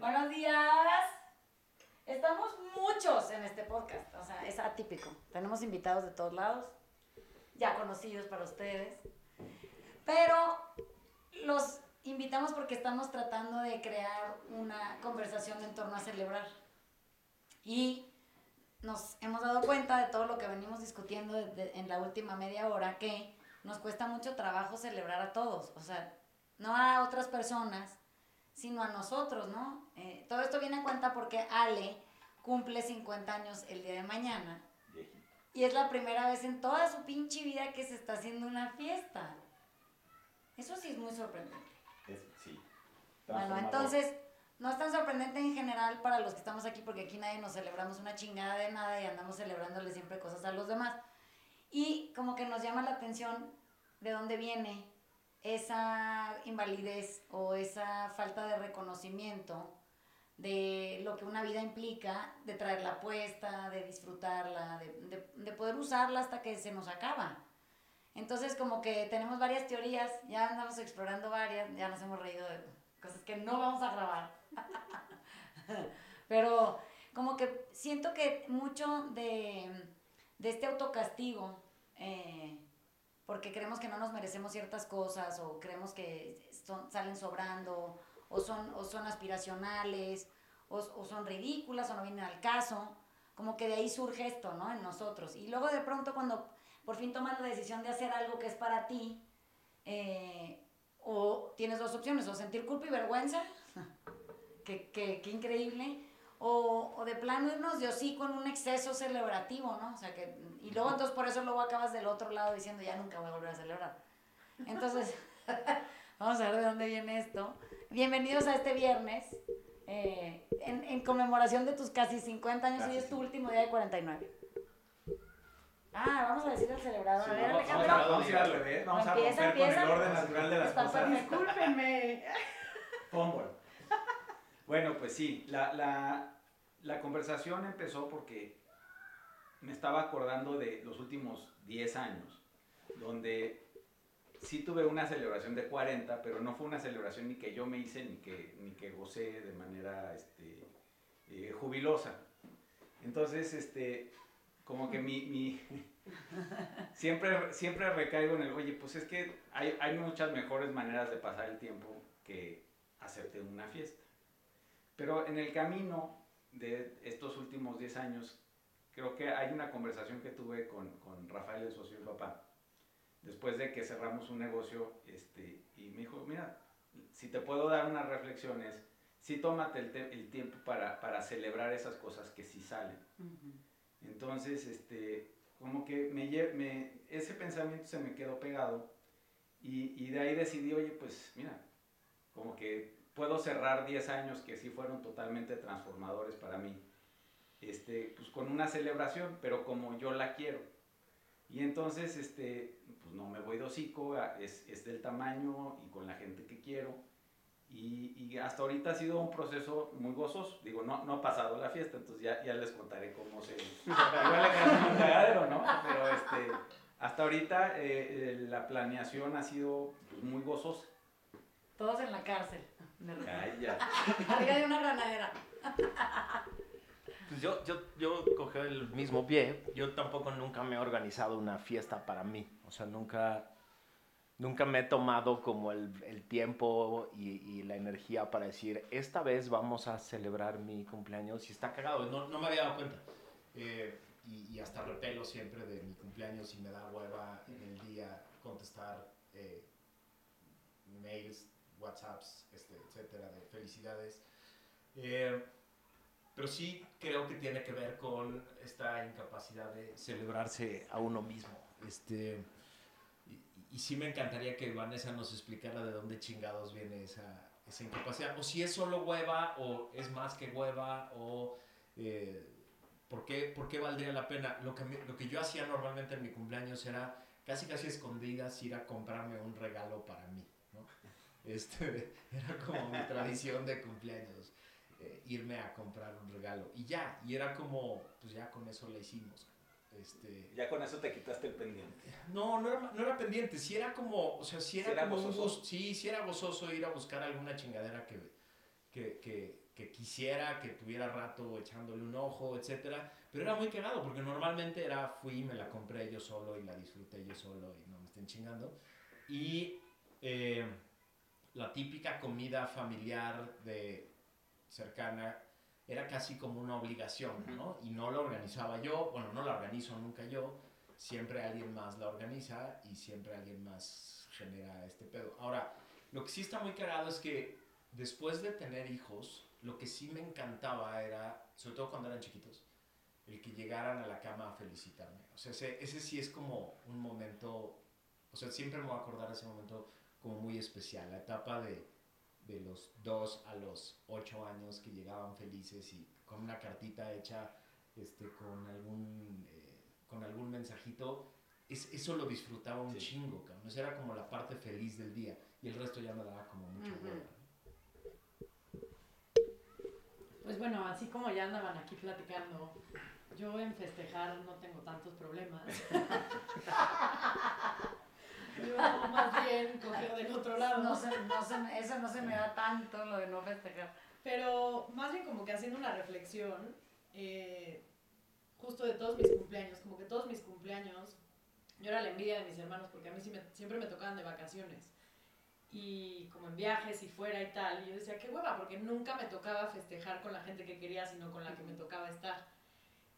Buenos días. Estamos muchos en este podcast, o sea, es atípico. Tenemos invitados de todos lados, ya conocidos para ustedes, pero los invitamos porque estamos tratando de crear una conversación en torno a celebrar. Y nos hemos dado cuenta de todo lo que venimos discutiendo en la última media hora, que nos cuesta mucho trabajo celebrar a todos, o sea, no a otras personas, sino a nosotros, ¿no? Eh, todo esto viene a cuenta porque Ale cumple 50 años el día de mañana. Y es la primera vez en toda su pinche vida que se está haciendo una fiesta. Eso sí es muy sorprendente. sí. Bueno, entonces, no es tan sorprendente en general para los que estamos aquí, porque aquí nadie nos celebramos una chingada de nada y andamos celebrándole siempre cosas a los demás. Y como que nos llama la atención de dónde viene esa invalidez o esa falta de reconocimiento de lo que una vida implica, de traerla puesta, de disfrutarla, de, de, poder usarla hasta que se nos acaba. Entonces como que tenemos varias teorías, ya andamos explorando varias, ya nos hemos reído de cosas que no vamos a grabar. Pero como que siento que mucho de, de este autocastigo, eh, porque creemos que no nos merecemos ciertas cosas o creemos que son, salen sobrando o son, o son aspiracionales o, o, son ridículas o no vienen al caso. Como que de ahí surge esto, ¿no? En nosotros. Y luego de pronto cuando por fin tomas la decisión de hacer algo que es para ti, eh, o tienes dos opciones, o sentir culpa y vergüenza, que, que, que increíble, o, o, de plano irnos de hocico en un exceso celebrativo, ¿no? O sea que, y luego entonces por eso luego acabas del otro lado diciendo ya nunca voy a volver a celebrar. Entonces, vamos a ver de dónde viene esto. Bienvenidos a este viernes, eh, en, en, conmemoración de tus casi 50 años, y es tu último día de 49. Ah, vamos a decir el celebrado. a ver, Alejandro. Vamos, a ir al revés, vamos a romper con el orden natural de las cosas. Discúlpenme. Bueno, pues sí, la, la, la, conversación empezó porque me estaba acordando de los últimos 10 años, donde sí tuve una celebración de 40, pero no fue una celebración ni que yo me hice ni que, ni que gocé de manera este, eh, jubilosa. Entonces, este, como que mi, mi siempre, siempre recaigo en el, oye, pues es que hay, hay muchas mejores maneras de pasar el tiempo que hacerte una fiesta. Pero en el camino de estos últimos 10 años, creo que hay una conversación que tuve con, con Rafael, el socio y papá, después de que cerramos un negocio, este, y me dijo, mira, si te puedo dar unas reflexiones, sí tómate el, el tiempo para, para, celebrar esas cosas que sí salen. Entonces, este, como que me, me, ese pensamiento se me quedó pegado y, y de ahí decidí, oye, pues mira, como que puedo cerrar 10 años que sí fueron totalmente transformadores para mí, este, pues con una celebración, pero como yo la quiero. Y entonces, este, pues no me voy de hocico, es, es del tamaño y con la gente que quiero. Y, y, hasta ahorita ha sido un proceso muy gozoso. Digo, no, no ha pasado la fiesta, entonces ya, ya les contaré cómo se... Igual cagadero, ¿no? Pero este, hasta ahorita eh, eh, la planeación ha sido pues, muy gozosa. Todos en la cárcel. Ya. Arriba de una granadera. Pues yo, yo, yo cogí el mismo pie. Yo tampoco nunca me he organizado una fiesta para mí. O sea, nunca, nunca me he tomado como el, el tiempo y, y, la energía para decir, esta vez vamos a celebrar mi cumpleaños. Y está cagado, no, no me había dado cuenta. Eh, y, y, hasta repelo siempre de mi cumpleaños y me da hueva en el día contestar eh, mails WhatsApps, este, etcétera, de felicidades. Eh, pero sí creo que tiene que ver con esta incapacidad de celebrarse a uno mismo. Este, y, y, sí me encantaría que Vanessa nos explicara de dónde chingados viene esa, esa incapacidad. O si es solo hueva, o es más que hueva, o eh, ¿por, qué, ¿por, qué, valdría la pena. Lo que, lo que yo hacía normalmente en mi cumpleaños era casi casi escondidas ir a comprarme un regalo para mí. Este, era como mi tradición de cumpleaños, eh, irme a comprar un regalo. Y ya, y era como, pues ya con eso la hicimos. Este, ya con eso te quitaste el pendiente. No, no era, no era pendiente, si era como, o sea, si era, ¿Sí era como gozoso? un sí, sí era gozoso ir a buscar alguna chingadera que, que, que, que quisiera, que tuviera rato echándole un ojo, etcétera. Pero era muy cagado porque normalmente era fui, me la compré yo solo y la disfruté yo solo y no me estén chingando. Y eh, la típica comida familiar de cercana era casi como una obligación, ¿no? Y no la organizaba yo, bueno, no la organizo nunca yo, siempre alguien más la organiza y siempre alguien más genera este pedo. Ahora, lo que sí está muy cagado es que después de tener hijos, lo que sí me encantaba era, sobre todo cuando eran chiquitos, el que llegaran a la cama a felicitarme. O sea, ese, ese sí es como un momento, o sea, siempre me voy a acordar de ese momento como muy especial, la etapa de, de los dos a los ocho años que llegaban felices y con una cartita hecha este, con, algún, eh, con algún mensajito, es, eso lo disfrutaba un chingo, cabrón. Esa era como la parte feliz del día y el resto ya me daba como mucho uh Pues bueno, así como ya andaban aquí platicando, yo en festejar no tengo tantos problemas. yo más bien cogió del otro lado. No eso no se me da tanto, lo de no festejar. Pero más bien como que haciendo una reflexión, eh, justo de todos mis cumpleaños, como que todos mis cumpleaños, yo era la envidia de mis hermanos porque a mí siempre me tocaban de vacaciones y como en viajes y fuera y tal. Y yo decía, qué hueva, porque nunca me tocaba festejar con la gente que quería, sino con la que me tocaba estar.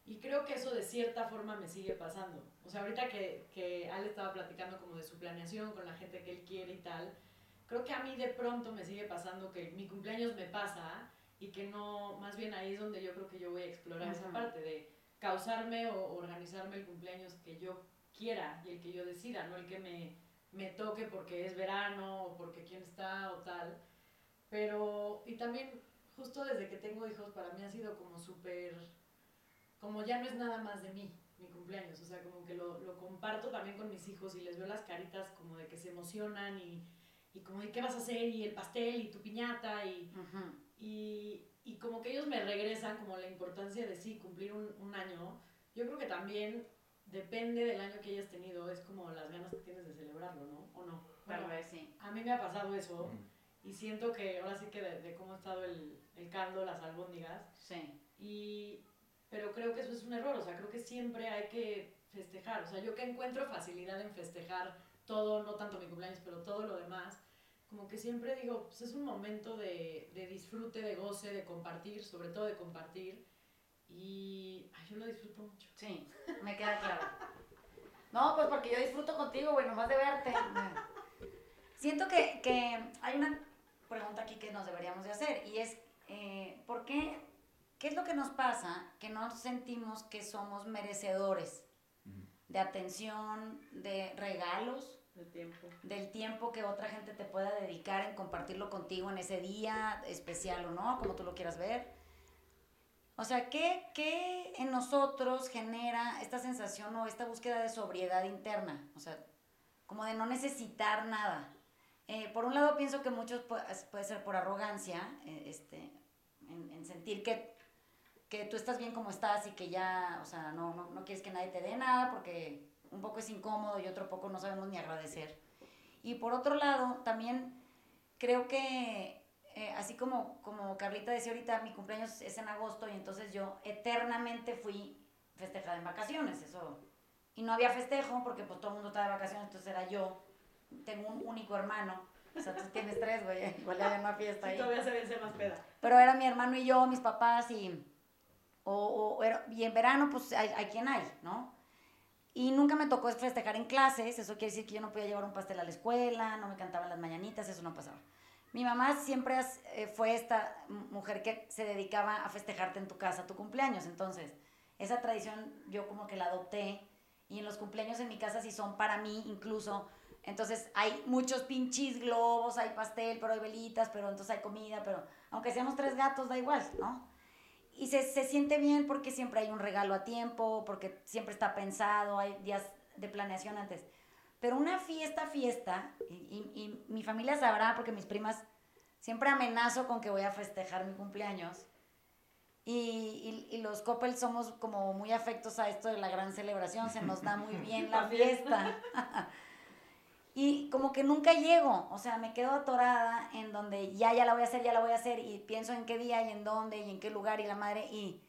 Y creo que eso de cierta forma me sigue pasando. O sea, ahorita que, que Ale estaba platicando como de su planeación con la gente que él quiere y tal, creo que a mí de pronto me sigue pasando que mi cumpleaños me pasa y que no, más bien ahí es donde yo creo que yo voy a explorar esa parte de causarme o organizarme el cumpleaños que yo quiera y el que yo decida, no el que me me toque porque es verano o porque quién está o tal. Pero, y también justo desde que tengo hijos, para mí ha sido como súper, como ya no es nada más de mí, mi cumpleaños. O sea, como que lo, lo, comparto también con mis hijos y les veo las caritas como de que se emocionan y, y como de qué vas a hacer y el pastel y tu piñata y, y, y, como que ellos me regresan como la importancia de sí, cumplir un, un año. Yo creo que también depende del año que hayas tenido, es como las ganas que tienes de celebrarlo, ¿no? ¿O no? Tal vez sí. A mí me ha pasado eso y siento que ahora sí que de, cómo ha estado el, el, caldo, las albóndigas. Sí. Y, pero creo que eso es un error, o sea, creo que siempre hay que festejar. O sea, yo que encuentro facilidad en festejar todo, no tanto mi cumpleaños, pero todo lo demás, como que siempre digo, pues es un momento de, de disfrute, de goce, de compartir, sobre todo de compartir y yo lo disfruto mucho. Sí, me queda claro. No, pues porque yo disfruto contigo, güey, nomás de verte. Siento que, que, hay una pregunta aquí que nos deberíamos de hacer y es, eh, ¿por qué, qué es lo que nos pasa que no sentimos que somos merecedores de atención, de regalos? Del tiempo. Del tiempo que otra gente te pueda dedicar en compartirlo contigo en ese día especial o no, como tú lo quieras ver o sea, ¿qué, ¿qué, en nosotros genera esta sensación o esta búsqueda de sobriedad interna? O sea, como de no necesitar nada. Eh, por un lado pienso que muchos puede, ser por arrogancia, eh, este, en, sentir que, que, tú estás bien como estás y que ya, o sea, no, no, no quieres que nadie te dé nada porque un poco es incómodo y otro poco no sabemos ni agradecer. Y por otro lado, también creo que eh, así como, como Carlita decía ahorita, mi cumpleaños es en agosto y entonces yo eternamente fui festejada en vacaciones, eso. Y no había festejo porque pues todo el mundo estaba de vacaciones, entonces era yo. Tengo un único hermano. O sea, tú tienes tres, güey. Igual había una fiesta ahí. todavía se vence más peda. Pero era mi hermano y yo, mis papás y... O, o y en verano, pues hay, hay quien hay, ¿no? Y nunca me tocó festejar en clases, eso quiere decir que yo no podía llevar un pastel a la escuela, no me cantaban las mañanitas, eso no pasaba. Mi mamá siempre eh, fue esta mujer que se dedicaba a festejarte en tu casa tu cumpleaños. Entonces, esa tradición yo como que la adopté. Y en los cumpleaños en mi casa sí son para mí incluso. Entonces hay muchos pinches globos, hay pastel, pero hay velitas, pero entonces hay comida, pero aunque seamos tres gatos, da igual, ¿no? Y se, se siente bien porque siempre hay un regalo a tiempo, porque siempre está pensado, hay días de planeación antes. Pero una fiesta, fiesta, y, mi familia sabrá porque mis primas siempre amenazo con que voy a festejar mi cumpleaños. Y, y, los Coppel somos como muy afectos a esto de la gran celebración, se nos da muy bien la fiesta. Y como que nunca llego, o sea, me quedo atorada en donde ya, ya la voy a hacer, ya la voy a hacer, y pienso en qué día y en dónde y en qué lugar y la madre, y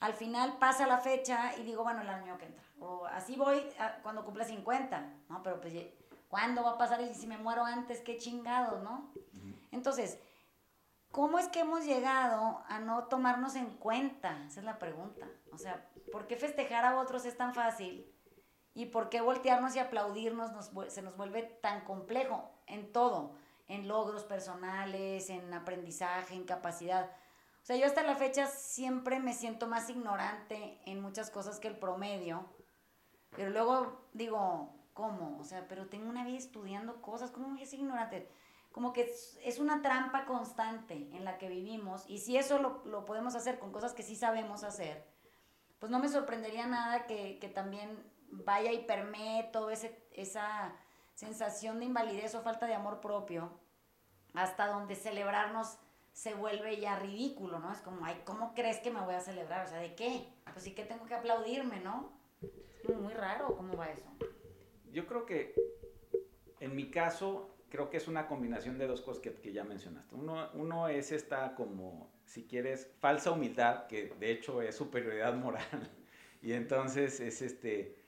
al final pasa la fecha y digo, bueno, el año que entra. O así voy cuando cumple 50, ¿no? Pero pues, ¿cuándo va a pasar? Y si me muero antes, qué chingado, ¿no? Entonces, ¿cómo es que hemos llegado a no tomarnos en cuenta? Esa es la pregunta. O sea, ¿por qué festejar a otros es tan fácil? ¿Y por qué voltearnos y aplaudirnos se nos vuelve tan complejo en todo? En logros personales, en aprendizaje, en capacidad. O sea, yo hasta la fecha siempre me siento más ignorante en muchas cosas que el promedio. Pero luego digo, ¿cómo? O sea, pero tengo una vida estudiando cosas, ¿cómo voy a ser ignorante? Como que es, una trampa constante en la que vivimos. Y si eso lo, lo, podemos hacer con cosas que sí sabemos hacer, pues no me sorprendería nada que, que también vaya y permee toda esa sensación de invalidez o falta de amor propio, hasta donde celebrarnos se vuelve ya ridículo, ¿no? Es como, ay, ¿cómo crees que me voy a celebrar? O sea, ¿de qué? Pues sí que tengo que aplaudirme, ¿no? Es muy raro, ¿cómo va eso? Yo creo que, en mi caso, creo que es una combinación de dos cosas que, que ya mencionaste. Uno, uno, es esta como, si quieres, falsa humildad, que de hecho es superioridad moral. y entonces es este,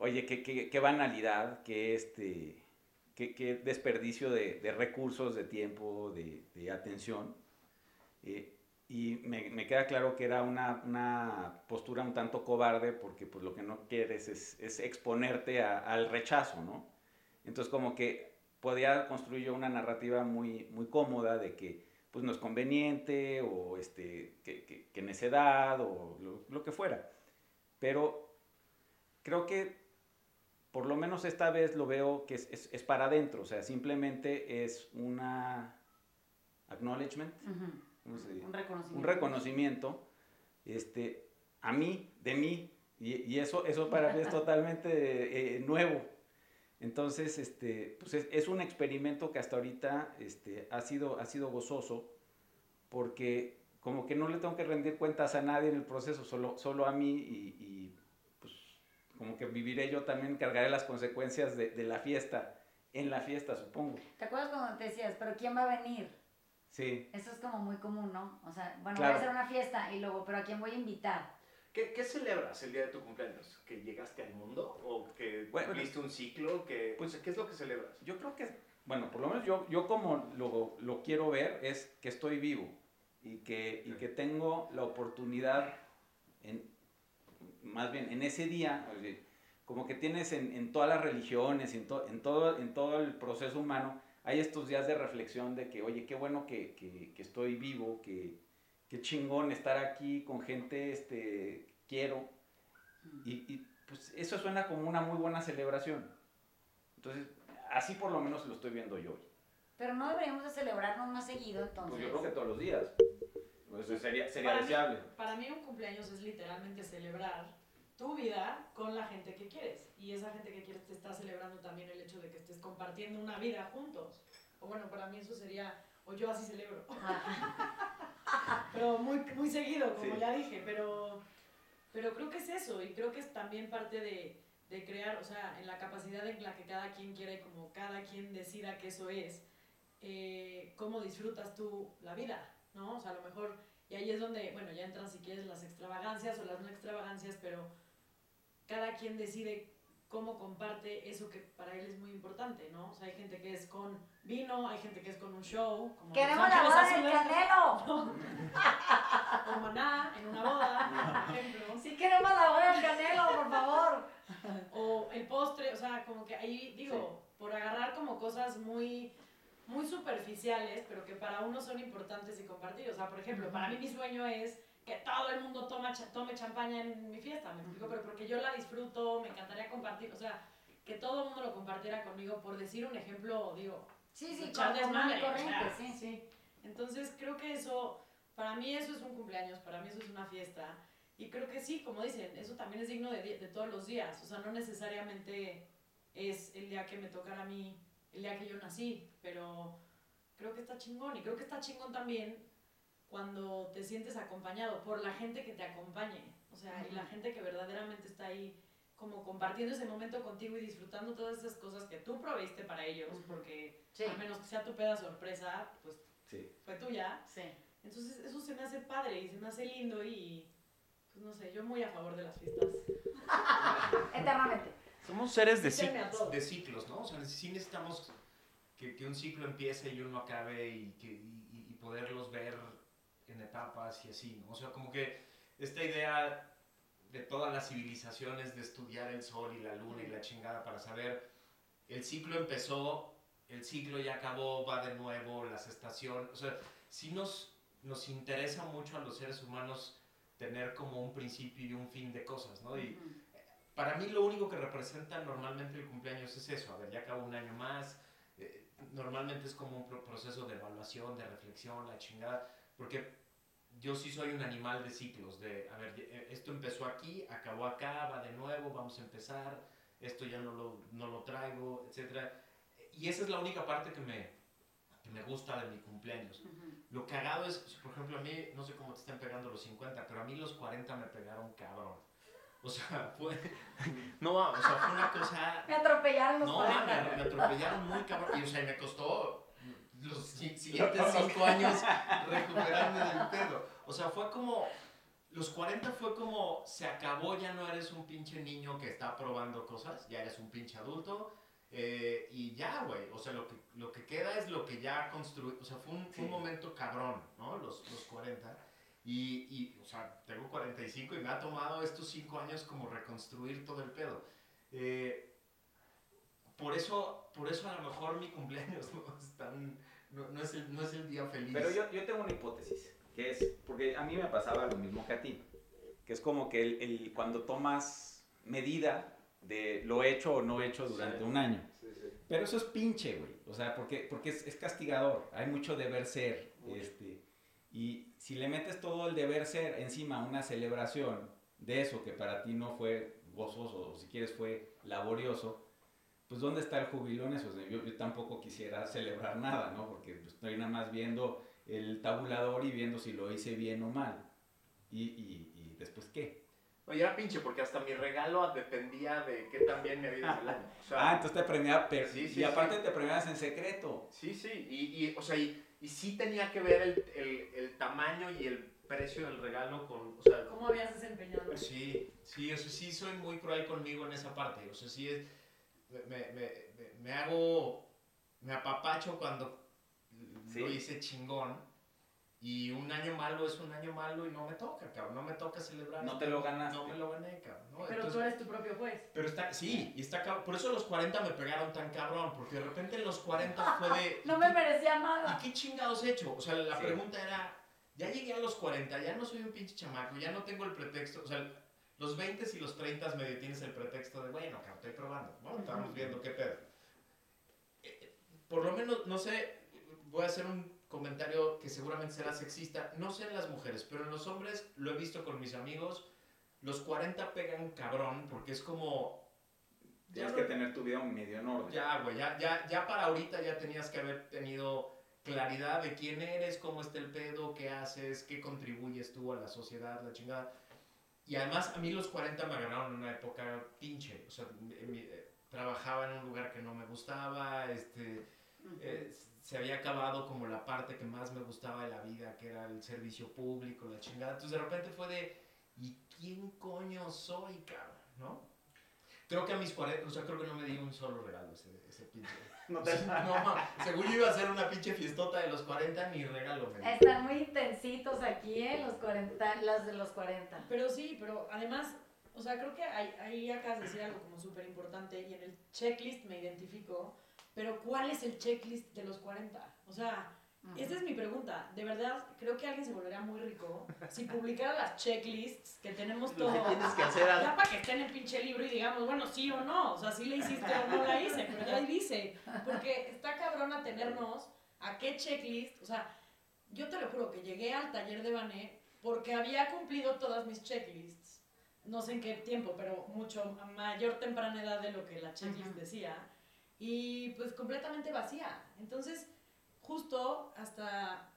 oye, qué, qué, qué banalidad, qué este qué, desperdicio de, de, recursos, de tiempo, de, de atención. Eh, y me, me, queda claro que era una, una, postura un tanto cobarde porque pues lo que no quieres es, es exponerte a, al rechazo, ¿no? Entonces como que podía construir yo una narrativa muy, muy cómoda de que pues no es conveniente o este, que, que, necedad o lo, lo, que fuera. Pero creo que por lo menos esta vez lo veo que es, es, es para adentro, o sea, simplemente es una acknowledgement, ¿cómo se dice? Un reconocimiento. Un reconocimiento, este, a mí, de mí, y, y eso, eso para mí es totalmente eh, nuevo. Entonces, este, pues es, es, un experimento que hasta ahorita este, ha, sido, ha sido gozoso, porque como que no le tengo que rendir cuentas a nadie en el proceso, solo, solo a mí y, y como que viviré yo también, cargaré las consecuencias de, de, la fiesta, en la fiesta, supongo. ¿Te acuerdas cuando te decías, pero quién va a venir? Sí. Eso es como muy común, ¿no? O sea, bueno, voy a hacer una fiesta y luego, pero ¿a quién voy a invitar? ¿Qué, ¿Qué, celebras el día de tu cumpleaños? ¿Que llegaste al mundo? ¿O que bueno, viste un ciclo? Que, pues, ¿Qué es lo que celebras? Yo creo que, bueno, por lo menos yo, yo como lo, lo quiero ver es que estoy vivo y que, y que tengo la oportunidad en, más bien en ese día, como que tienes en, en todas las religiones, en, en, todo, en todo el proceso humano, hay estos días de reflexión de que, oye, qué bueno que, que, que estoy vivo, que, qué chingón estar aquí con gente este, quiero. Y, y, pues eso suena como una muy buena celebración. Entonces, así por lo menos lo estoy viendo yo hoy. Pero no deberíamos de celebrarnos más seguido entonces. Pues yo creo que todos los días. Pues sería, sería para deseable. Mí, para mí un cumpleaños es literalmente celebrar tu vida con la gente que quieres. Y esa gente que quieres te está celebrando también el hecho de que estés compartiendo una vida juntos. O bueno, para mí eso sería, o yo así celebro. pero muy, muy seguido, como sí. ya dije, pero, pero creo que es eso. Y creo que es también parte de, de crear, o sea, en la capacidad en la que cada quien quiere y como cada quien decida que eso es, eh, cómo disfrutas tú la vida. ¿no? O sea, a lo mejor, y ahí es donde, bueno, ya entran si quieres las extravagancias o las no extravagancias, pero cada quien decide cómo comparte eso que para él es muy importante, ¿no? O sea, hay gente que es con vino, hay gente que es con un show. Como ¡Queremos la boda del Canelo! o maná en una boda, por ejemplo. Sí queremos la boda del Canelo, por favor. o el postre, o sea, como que ahí, digo, sí. por agarrar como cosas muy muy superficiales, pero que para uno son importantes y compartir. O sea, por ejemplo, para mí mi sueño es que todo el mundo toma, tome champaña en mi fiesta, me explico, pero porque yo la disfruto, me encantaría compartir, o sea, que todo el mundo lo compartiera conmigo, por decir un ejemplo, digo, sí, sí, echar desmadre, o sea, sí, sí. Entonces creo que eso, para mí eso es un cumpleaños, para mí eso es una fiesta, y creo que sí, como dicen, eso también es digno de, de todos los días, o sea, no necesariamente es el día que me tocara a mí el día que yo nací, pero creo que está chingón y creo que está chingón también cuando te sientes acompañado por la gente que te acompañe, o sea, uh -huh. y la gente que verdaderamente está ahí como compartiendo ese momento contigo y disfrutando todas esas cosas que tú proviste para ellos, porque Sí. a menos que sea tu peda sorpresa, pues Sí. fue tuya. Sí. Entonces eso se me hace padre y se me hace lindo y pues no sé, yo muy a favor de las fiestas. Eternamente. Somos seres de, cic- de ciclos, ¿no? O sea, sí necesitamos que, que un ciclo empiece y uno acabe y, que, y, y- poderlos ver en etapas y así, ¿no? O sea, como que esta idea de todas las civilizaciones de estudiar el sol y la luna y la chingada para saber el ciclo empezó, el ciclo ya acabó, va de nuevo, las estaciones, o sea, sí nos, nos interesa mucho a los seres humanos tener como un principio y un fin de cosas, ¿no? Y, para mí lo único que representa normalmente el cumpleaños es eso, a ver, ya acabó un año más, normalmente es como un pro- proceso de evaluación, de reflexión, la chingada, porque yo sí soy un animal de ciclos, de, a ver, eh, esto empezó aquí, acabó acá, va de nuevo, vamos a empezar, esto ya no lo, no lo traigo, etc. Y esa es la única parte que me, que me gusta de mi cumpleaños. Lo cagado es, por ejemplo, a mí, no sé cómo te están pegando los 50, pero a mí los 40 me pegaron cabrón. O sea, fue. No, o sea, fue una cosa. Me atropellaron los No, 40. me, me atropellaron muy cabrón. Y, o sea, me costó los si- siguientes 5 años recuperarme del pedo. O sea, fue como. Los 40 fue como. Se acabó, ya no eres un pinche niño que está probando cosas, ya eres un pinche adulto. eh, y ya, güey. O sea, lo que, lo que queda es lo que ya construí. O sea, fue un, fue un Sí. momento cabrón, ¿no? Los, los 40. Y, y, o sea, tengo 45 y me ha tomado estos 5 años como reconstruir todo el pedo. Eh, por eso, por eso a lo mejor mi cumpleaños no es, tan, no, no es, el, no es el día feliz. Pero yo, yo tengo una hipótesis, que es, porque a mí me pasaba lo mismo que a ti, que es como que el, el- cuando tomas medida de lo hecho o no hecho durante Sí. un año. Sí, sí. Pero eso es pinche, güey. O sea, porque, porque es, es castigador. Hay mucho deber ser. Este, y si le metes todo el deber ser encima una celebración de eso que para ti no fue gozoso o si quieres fue laborioso, pues ¿dónde está el júbilo en eso? Yo, yo tampoco quisiera celebrar nada, ¿no? Porque pues, estoy nada más viendo el tabulador y viendo si lo hice bien o mal. Y, y, y después qué. Oye, era pinche porque hasta mi regalo dependía de qué tan bien me había ido el año. O sea, Ah, entonces te premiaba, pero, Sí, sí, y aparte sí. te premiabas en secreto. Sí, sí, y, y, o sea, y, y sí tenía que ver el, el, el tamaño y el precio del regalo con, o sea, ¿Cómo habías desempeñado? Sí, sí, o sea, sí soy muy cruel conmigo en esa parte. O sea, sí es. Me, me, me, me hago. Me apapacho cuando Sí. lo hice chingón. Y un año malo es un año malo y no me toca, cabrón. No me toca celebrar. No te lo ganaste. No me lo gané, cabrón. ¿no? Pero Entonces- tú eres tu propio juez. pero está, sí, y está cabrón. Por eso los 40 me pegaron tan cabrón, porque de repente en los 40 fue de. No me ¿y merecía nada. ¿Y qué chingados he hecho? O sea, la Sí. pregunta era, ya llegué a los 40, ya no soy un pinche chamaco, ya no tengo el pretexto, o sea, los 20 y los 30 medio tienes el pretexto de, bueno, cabrón, estoy probando, ¿no? Estamos viendo qué pedo. Eh, Por lo menos, no sé, voy a hacer un comentario que seguramente será sexista, no sé en las mujeres, pero en los hombres lo he visto con mis amigos, los 40 pegan cabrón, porque es como... ya Tienes no- que tener tu vida medio en orden. ya, güey, ya, ya, ya para ahorita ya tenías que haber tenido claridad de quién eres, cómo está el pedo, qué haces, qué contribuyes tú a la sociedad, la chingada. Y además a mí los 40 me agarraron en una época pinche, o sea, eh, trabajaba en un lugar que no me gustaba, este, eh, se había acabado como la parte que más me gustaba de la vida, que era el servicio público, la chingada. Entonces de repente fue de, ¿y quién coño soy, cabrón? ¿No? Creo que a mis 40, o sea, creo que no me di un solo regalo ese, ese pinche. No sea, no, según yo iba a hacer una pinche fiestota de los 40, ni regalo me. Están muy intensitos aquí, ¿eh? Los 40, las de los 40. Pero sí, pero además, o sea, creo que ahí, ahí acabas de decir algo como súper importante y en el checklist me identifico, pero ¿cuál es el checklist de los 40? O sea, esa es mi pregunta. De verdad, creo que alguien se volvería muy rico si publicara las checklists que tenemos todos. que tienes que hacer Ya para que esté en el pinche libro y digamos, bueno, sí o no, o sea, sí le hiciste o no la hice, pero ya ahí dice, porque está cabrona tenernos a qué checklist, o sea, yo te lo juro que llegué al taller de Bané porque había cumplido todas mis checklists, no sé en qué tiempo, pero mucho a mayor temprana edad de lo que la checklist Ujú. decía, y pues completamente vacía. Entonces, justo hasta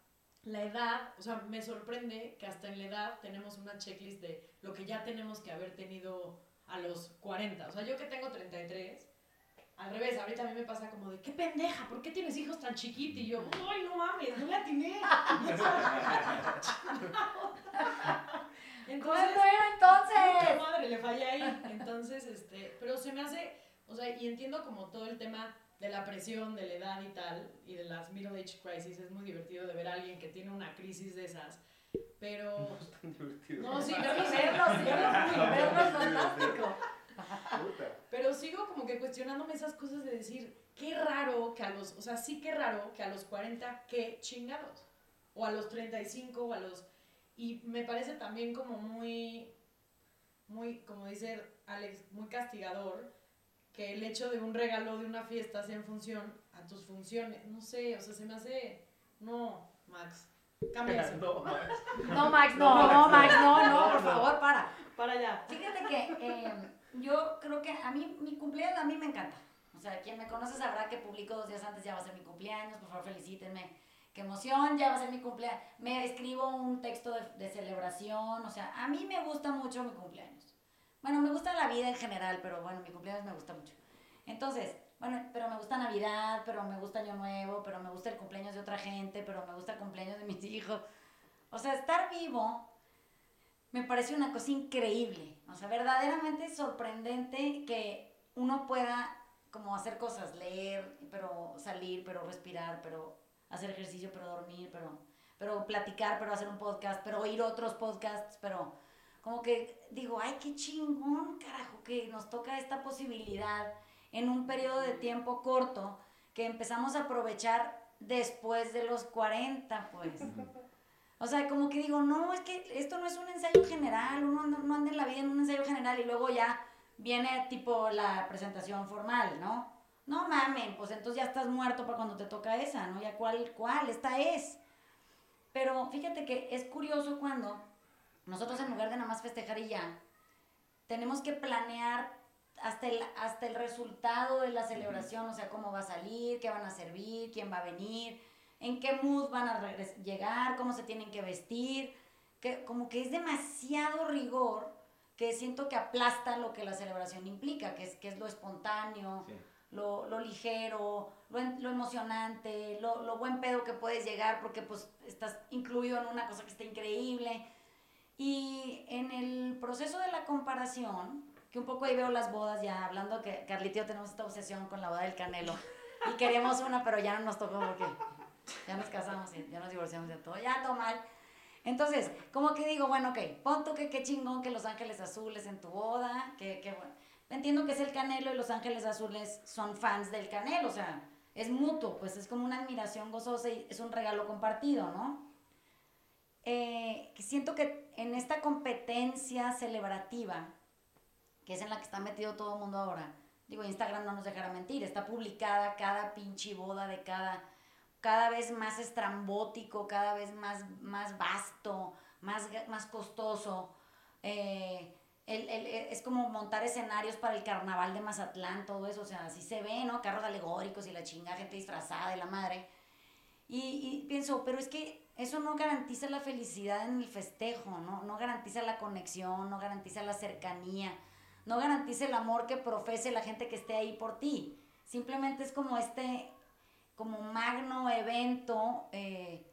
la edad, o sea, me sorprende que hasta en la edad tenemos una checklist de lo que ya tenemos que haber tenido a los 40. O sea, yo que tengo 33, al revés, ahorita a mí me pasa como de, qué pendeja, ¿por qué tienes hijos tan chiquitos? Y yo, ay, no mames, no me atiné. entonces, era entonces? Madre, le fallé ahí. Entonces, este, pero se me hace, o sea, y entiendo como todo el tema de la presión, de la edad y tal, y de las middle age crisis, es muy divertido de ver a alguien que tiene una crisis de esas, pero... No, es tan divertido. No, sí, verlos, verlos, verlos, fantástico. Pero sigo como que cuestionándome esas cosas de decir, qué raro que a los, o sea, sí qué raro que a los 40, qué chingados. O a los 35, o a los... Y me parece también como muy, muy, como dice Alex, muy castigador que el hecho de un regalo de una fiesta sea en función a tus funciones. No sé, o sea, se me hace... No, Max. Cambia eso. No, Max. No, Max, no, no, Max, no, no, por favor, para. Para allá. Fíjate que eh, yo creo que a mí, mi cumpleaños a mí me encanta. O sea, quien me conoce sabrá que publico dos días antes, ya va a ser mi cumpleaños, por favor felicítenme. Qué emoción, ya va a ser mi cumpleaños. Me escribo un texto de, de celebración, o sea, a mí me gusta mucho mi cumpleaños. Bueno, me gusta la vida en general, pero bueno, mi cumpleaños me gusta mucho. Entonces, bueno, pero me gusta Navidad, pero me gusta Año Nuevo, pero me gusta el cumpleaños de otra gente, pero me gusta el cumpleaños de mis hijos. O sea, estar vivo me parece una cosa increíble. O sea, verdaderamente sorprendente que uno pueda como hacer cosas, leer, pero salir, pero respirar, pero hacer ejercicio, pero dormir, pero, pero platicar, pero hacer un podcast, pero oír otros podcasts, pero como que digo, ay, qué chingón, carajo, que nos toca esta posibilidad en un periodo de tiempo corto que empezamos a aprovechar después de los 40, pues. O sea, como que digo, no, es que esto no es un ensayo general, uno no, anda en la vida en un ensayo general y luego ya viene tipo la presentación formal, ¿no? No mamen, pues entonces ya estás muerto para cuando te toca esa, ¿no? Ya cuál, cuál, esta es. Pero fíjate que es curioso cuando nosotros en lugar de nada más festejar y ya, tenemos que planear hasta el, hasta el resultado de la celebración, o sea, cómo va a salir, qué van a servir, quién va a venir, en qué mood van a llegar, cómo se tienen que vestir, que como que es demasiado rigor que siento que aplasta lo que la celebración implica, que es, que es lo espontáneo, lo, lo, ligero, lo, lo emocionante, lo, lo, buen pedo que puedes llegar porque pues estás incluido en una cosa que está increíble. Y en el proceso de la comparación, que un poco ahí veo las bodas ya, hablando que yo tenemos esta obsesión con la boda del Canelo, y queríamos una, pero ya no nos tocó porque ya nos casamos y ya nos divorciamos de todo, ya todo mal. Entonces, como que digo, bueno, ok, pon tú que qué chingón que Los Ángeles Azules en tu boda, que, que bueno. Entiendo que es el Canelo y Los Ángeles Azules son fans del Canelo, o sea, es mutuo, pues es como una admiración gozosa y es un regalo compartido, ¿no? Eh, siento que en esta competencia celebrativa, que es en la que está metido todo el mundo ahora, digo, Instagram no nos dejará mentir, está publicada cada pinche boda de cada cada vez más estrambótico, cada vez más, más vasto, más, más costoso. Eh, es como montar escenarios para el carnaval de Mazatlán, todo eso, o sea, así se ve, ¿no? Carros alegóricos y la chinga, gente disfrazada de la madre. Y, y, pienso, pero es que eso no garantiza la felicidad en el festejo, ¿no? No garantiza la conexión, no garantiza la cercanía, no garantiza el amor que profese la gente que esté ahí por ti. Simplemente es como este, como magno evento, eh,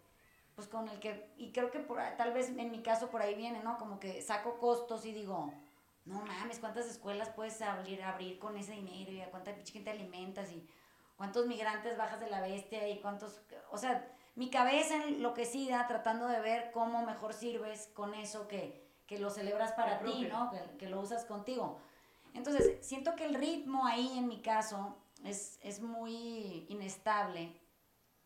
pues con el que, y creo que por, tal vez en mi caso por ahí viene, ¿no? Como que saco costos y digo, no mames, ¿cuántas escuelas puedes abrir, abrir con ese dinero? ¿Y a cuánta gente alimentas? ¿Y cuántos migrantes bajas de la bestia? ¿Y cuántos, o sea, mi cabeza enloquecida tratando de ver cómo mejor sirves con eso que, que lo celebras para ti, ¿no? Que, que lo usas contigo. Entonces, siento que el ritmo ahí en mi caso es, es muy inestable.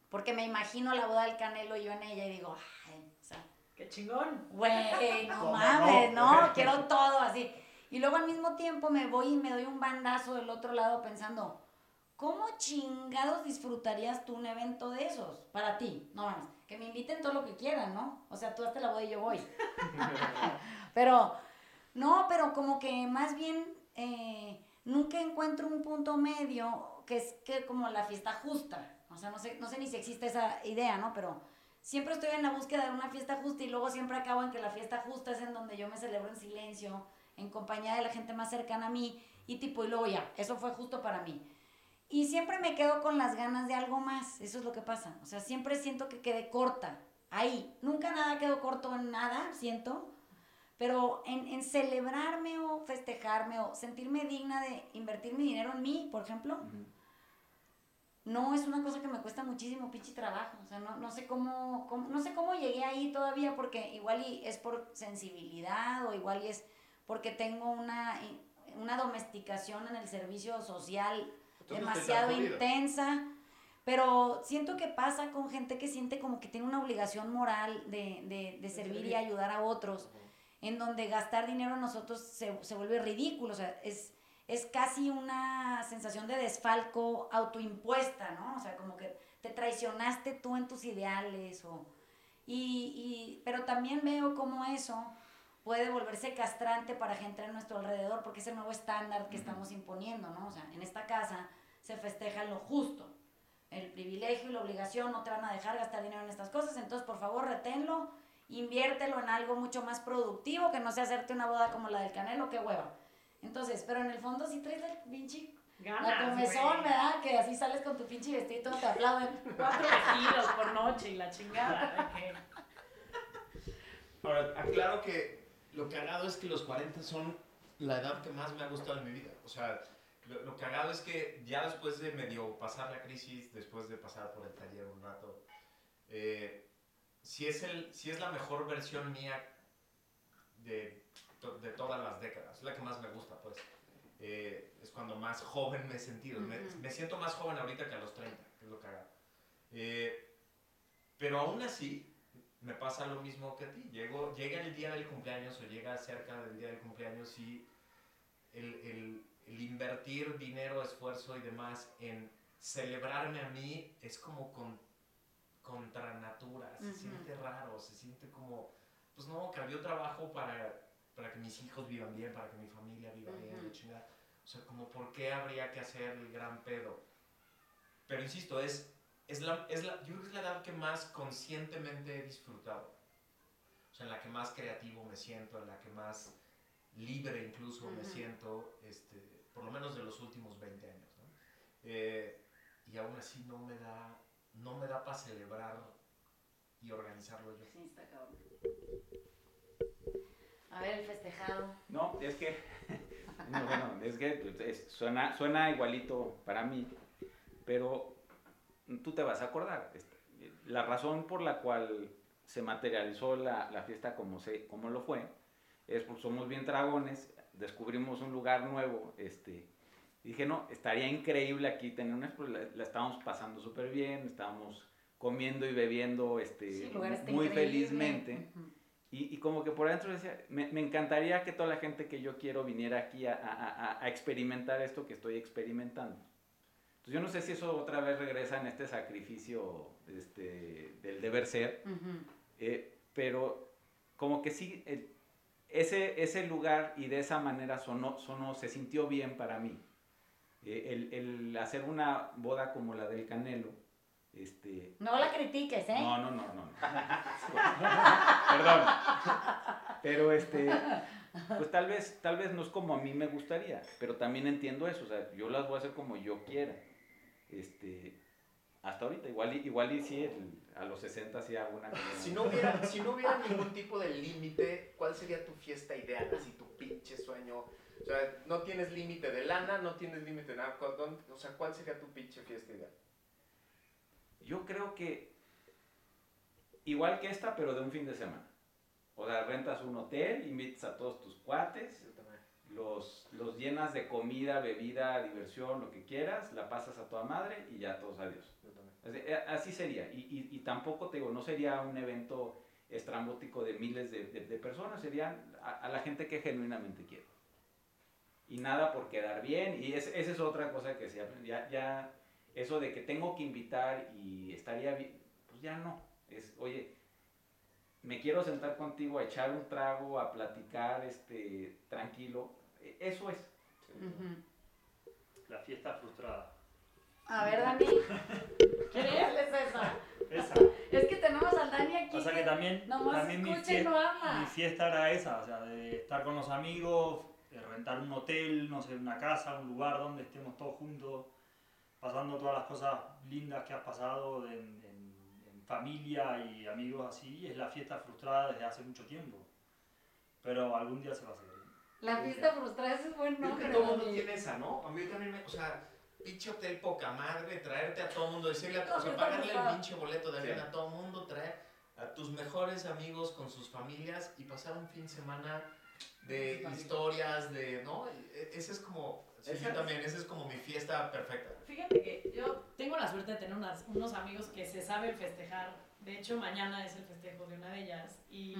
Porque me imagino la boda del Canelo yo en ella y digo, ay, o sea. ¡Qué chingón! Güey, no mames, no? Quiero todo así. Y luego al mismo tiempo me voy y me doy un bandazo del otro lado pensando, ¿cómo chingados disfrutarías tú un evento de esos? Para ti, no mames. Que me inviten todo lo que quieran, ¿no? O sea, tú hazte la boda y yo voy. pero, no, pero como que más bien eh, nunca encuentro un punto medio que es que como la fiesta justa. O sea, no sé, no sé ni si existe esa idea, ¿no? Pero siempre estoy en la búsqueda de una fiesta justa y luego siempre acabo en que la fiesta justa es en donde yo me celebro en silencio, en compañía de la gente más cercana a mí y tipo, y luego ya, eso fue justo para mí. Y siempre me quedo con las ganas de algo más, eso es lo que pasa. O sea, siempre siento que quedé corta, ahí. Nunca nada quedó corto en nada, siento. Pero en, en celebrarme o festejarme o sentirme digna de invertir mi dinero en mí, por ejemplo, no es una cosa que me cuesta muchísimo pinche trabajo. O sea, no, no sé cómo, cómo, no sé cómo llegué ahí todavía porque igual y es por sensibilidad o igual y es porque tengo una, una domesticación en el servicio social demasiado intensa. Pero siento que pasa con gente que siente como que tiene una obligación moral de, de, de servir y ayudar a otros, en donde gastar dinero a nosotros se, se vuelve ridículo. O sea, es, es casi una sensación de desfalco autoimpuesta, ¿no? O sea, como que te traicionaste tú en tus ideales o... Y, y, pero también veo como eso puede volverse castrante para gente a nuestro alrededor porque es el nuevo estándar que estamos imponiendo, ¿no? O sea, en esta casa se festeja lo justo, el privilegio y la obligación, no te van a dejar gastar dinero en estas cosas, entonces por favor reténlo, inviértelo en algo mucho más productivo, que no sea hacerte una boda como la del Canelo, qué hueva. Entonces, pero en el fondo sí traes el pinche Ganas, la comezón, ¿verdad? Que así sales con tu pinche vestido y te aplauden. Cuatro vestidos por noche y la chingada. Ahora, aclaro que lo cagado es que los 40 son la edad que más me ha gustado en mi vida. O sea, lo, lo cagado es que ya después de medio pasar la crisis, después de pasar por el taller un rato, eh, si, es el, si es la mejor versión mía de, de todas las décadas, es la que más me gusta, pues. Eh, es cuando más joven me he sentido. me, Ujú. me siento más joven ahorita que a los 30, que es lo cagado. Eh, pero aún así, me pasa lo mismo que a ti. Llego, llega el día del cumpleaños o llega cerca del día del cumpleaños y el, el- el invertir dinero, esfuerzo y demás en celebrarme a mí es como con, contra natura. Se siente raro, se siente como, pues no, yo trabajo para, para que mis hijos vivan bien, para que mi familia viva bien, chingada. O sea, como, ¿por qué habría que hacer el gran pedo? Pero insisto, es, es la, es la, yo creo que es la edad que más conscientemente he disfrutado. O sea, en la que más creativo me siento, en la que más libre incluso me Ujú. siento, este, por lo menos de los últimos 20 años. ¿no? Eh, y aún así no me da, no me da para celebrar y organizarlo yo. Sí, está cabrón. A ver, el festejado. No, es que, no, bueno, es que pues, es- suena, suena igualito para mí, pero tú te vas a acordar. este, La razón por la cual se materializó la, la fiesta como, se, como lo fue es porque somos bien dragones, descubrimos un lugar nuevo, este, dije, no, estaría increíble aquí tener una, la, la estábamos pasando súper bien, estábamos comiendo y bebiendo este, Sí, muy increíble. felizmente. Y, y como que por adentro decía, me, me encantaría que toda la gente que yo quiero viniera aquí a, a- a- a experimentar esto que estoy experimentando. Entonces yo no sé si eso otra vez regresa en este sacrificio este, del deber ser, eh, pero como que sí, el- ese, ese lugar y de esa manera sonó, sonó, se sintió bien para mí. Eh, el, el hacer una boda como la del Canelo, este, No la critiques, ¿eh? no, no, no, no. no. Perdón. Pero este, pues tal vez, tal vez no es como a mí me gustaría, pero también entiendo eso, o sea, yo las voy a hacer como yo quiera. Este, hasta ahorita, igual y, igual y sí, el- a los 60 sí hago una. Si no, hubiera, si no hubiera ningún tipo de límite, ¿cuál sería tu fiesta ideal? Así tu pinche sueño. O sea, no tienes límite de lana, no tienes límite de nada. ¿cu- dónde- O sea, ¿cuál sería tu pinche fiesta ideal? Yo creo que igual que esta, pero de un fin de semana. O sea, rentas un hotel, invitas a todos tus cuates. Los, los llenas de comida, bebida, diversión, lo que quieras, la pasas a toda madre y ya todos adiós. Así, eh, así sería. Y, y- y tampoco te digo, no sería un evento estrambótico de miles de, de- de personas, serían a, a la gente que genuinamente quiero. Y nada por quedar bien. Y es- esa es otra cosa que se aprende. Ya, ya, eso de que tengo que invitar y estaría bien, pues ya no. Es, oye, me quiero sentar contigo a echar un trago, a platicar este, tranquilo. E- Eso es. La fiesta frustrada. A ver, Dani. ¿Quién es esa? Esa. Es que tenemos al Dani aquí. O sea que también, nomás también mi, fiesta, no habla. mi fiesta era esa, o sea, de estar con los amigos, de rentar un hotel, no sé, una casa, un lugar donde estemos todos juntos, pasando todas las cosas lindas que has pasado en, en- en familia y amigos así, es la fiesta frustrada desde hace mucho tiempo. Pero algún día se va a hacer. La fiesta frustrada es buen Creo que nombre. todo el mundo tiene esa, ¿no? A mí también me, o sea, pinche hotel poca madre, traerte a todo el mundo, decirle a o sea, pagarle el pinche boleto de avión Sí. a todo el mundo, traer a tus mejores amigos con sus familias y pasar un fin de semana de historias, de, ¿no? E- Ese es como, sí, Esa yo también, esa es como mi fiesta perfecta. Fíjate que yo tengo la suerte de tener unas- unos amigos que se saben festejar. De hecho, mañana es el festejo de una de ellas y,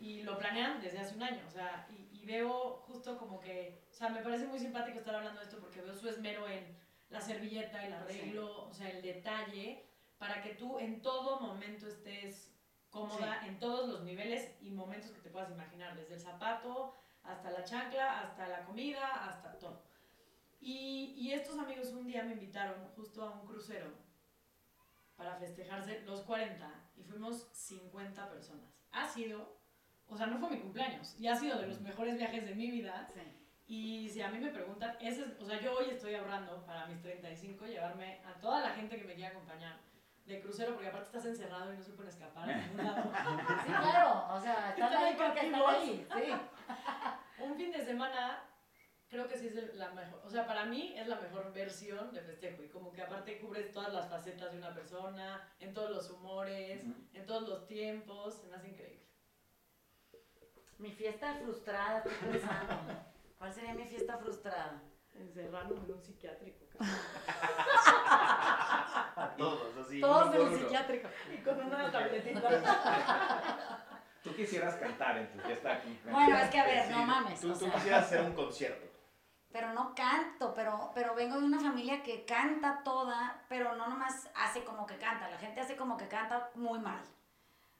y lo planean desde hace un año. O sea, y, y veo justo como que, o sea, me parece muy simpático estar hablando de esto porque veo su esmero en la servilleta, el arreglo, o sea, el detalle, para que tú en todo momento estés cómoda en todos los niveles y momentos que te puedas imaginar, desde el zapato hasta la chancla, hasta la comida, hasta todo. Y, y estos amigos un día me invitaron justo a un crucero para festejarse los 40 y fuimos 50 personas. Ha sido, o sea, no fue mi cumpleaños y ha sido de los mejores viajes de mi vida. Sí. Y si a mí me preguntan, ese es, o sea, yo hoy estoy ahorrando para mis 35 llevarme a toda la gente que me quiera acompañar de crucero, porque aparte estás encerrado y no se puede escapar a ningún lado. Sí, claro. O sea, están ahí porque están ahí. Sí. Un fin de semana creo que sí es la mejor, o sea, para mí es la mejor versión de festejo y como que aparte cubres todas las facetas de una persona, en todos los humores, en todos los tiempos, se me hace increíble. Mi fiesta frustrada, estoy pensando. ¿Cuál sería mi fiesta frustrada? Encerrarnos en un psiquiátrico. Todos, así. Todos en uno. psiquiátrico. Y con una tabletita. Tú quisieras cantar en tu fiesta. Bueno, es que a ver, Sí, no mames. Tú, o tú sea, quisieras hacer un concierto. pero no canto, pero, pero vengo de una familia que canta toda, pero no nomás hace como que canta, la gente hace como que canta muy mal.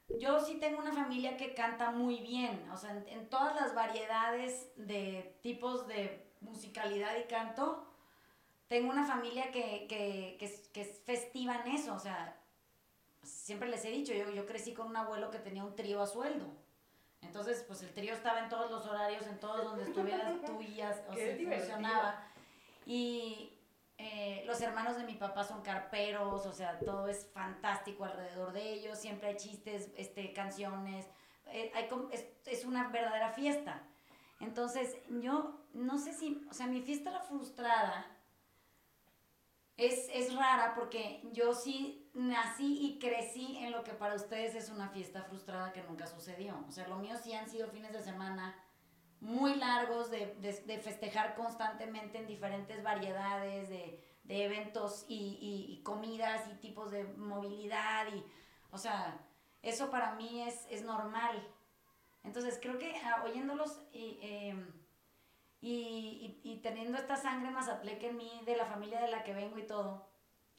Yo sí tengo una familia que canta muy bien, o sea, en, en todas las variedades de tipos de musicalidad y canto, tengo una familia que, que, que, es, que es festiva en eso, o sea, siempre les he dicho, yo, yo crecí con un abuelo que tenía un trío a sueldo. Entonces, pues el trío estaba en todos los horarios, en todos donde estuvieras tú y o sea, funcionaba. Y eh, los hermanos de mi papá son carperos, o sea, todo es fantástico alrededor de ellos, siempre hay chistes, este, canciones, eh, hay es, es una verdadera fiesta. Entonces, yo no sé si, o sea, mi fiesta la frustrada es, es rara porque yo sí nací y crecí en lo que para ustedes es una fiesta frustrada que nunca sucedió. O sea, lo mío sí han sido fines de semana muy largos de, de- de festejar constantemente en diferentes variedades de, de eventos y, y- y comidas y tipos de movilidad y, o sea, eso para mí es, es normal. Entonces creo que ah, oyéndolos y, y- y teniendo esta sangre mazatleca en mí, de la familia de la que vengo y todo,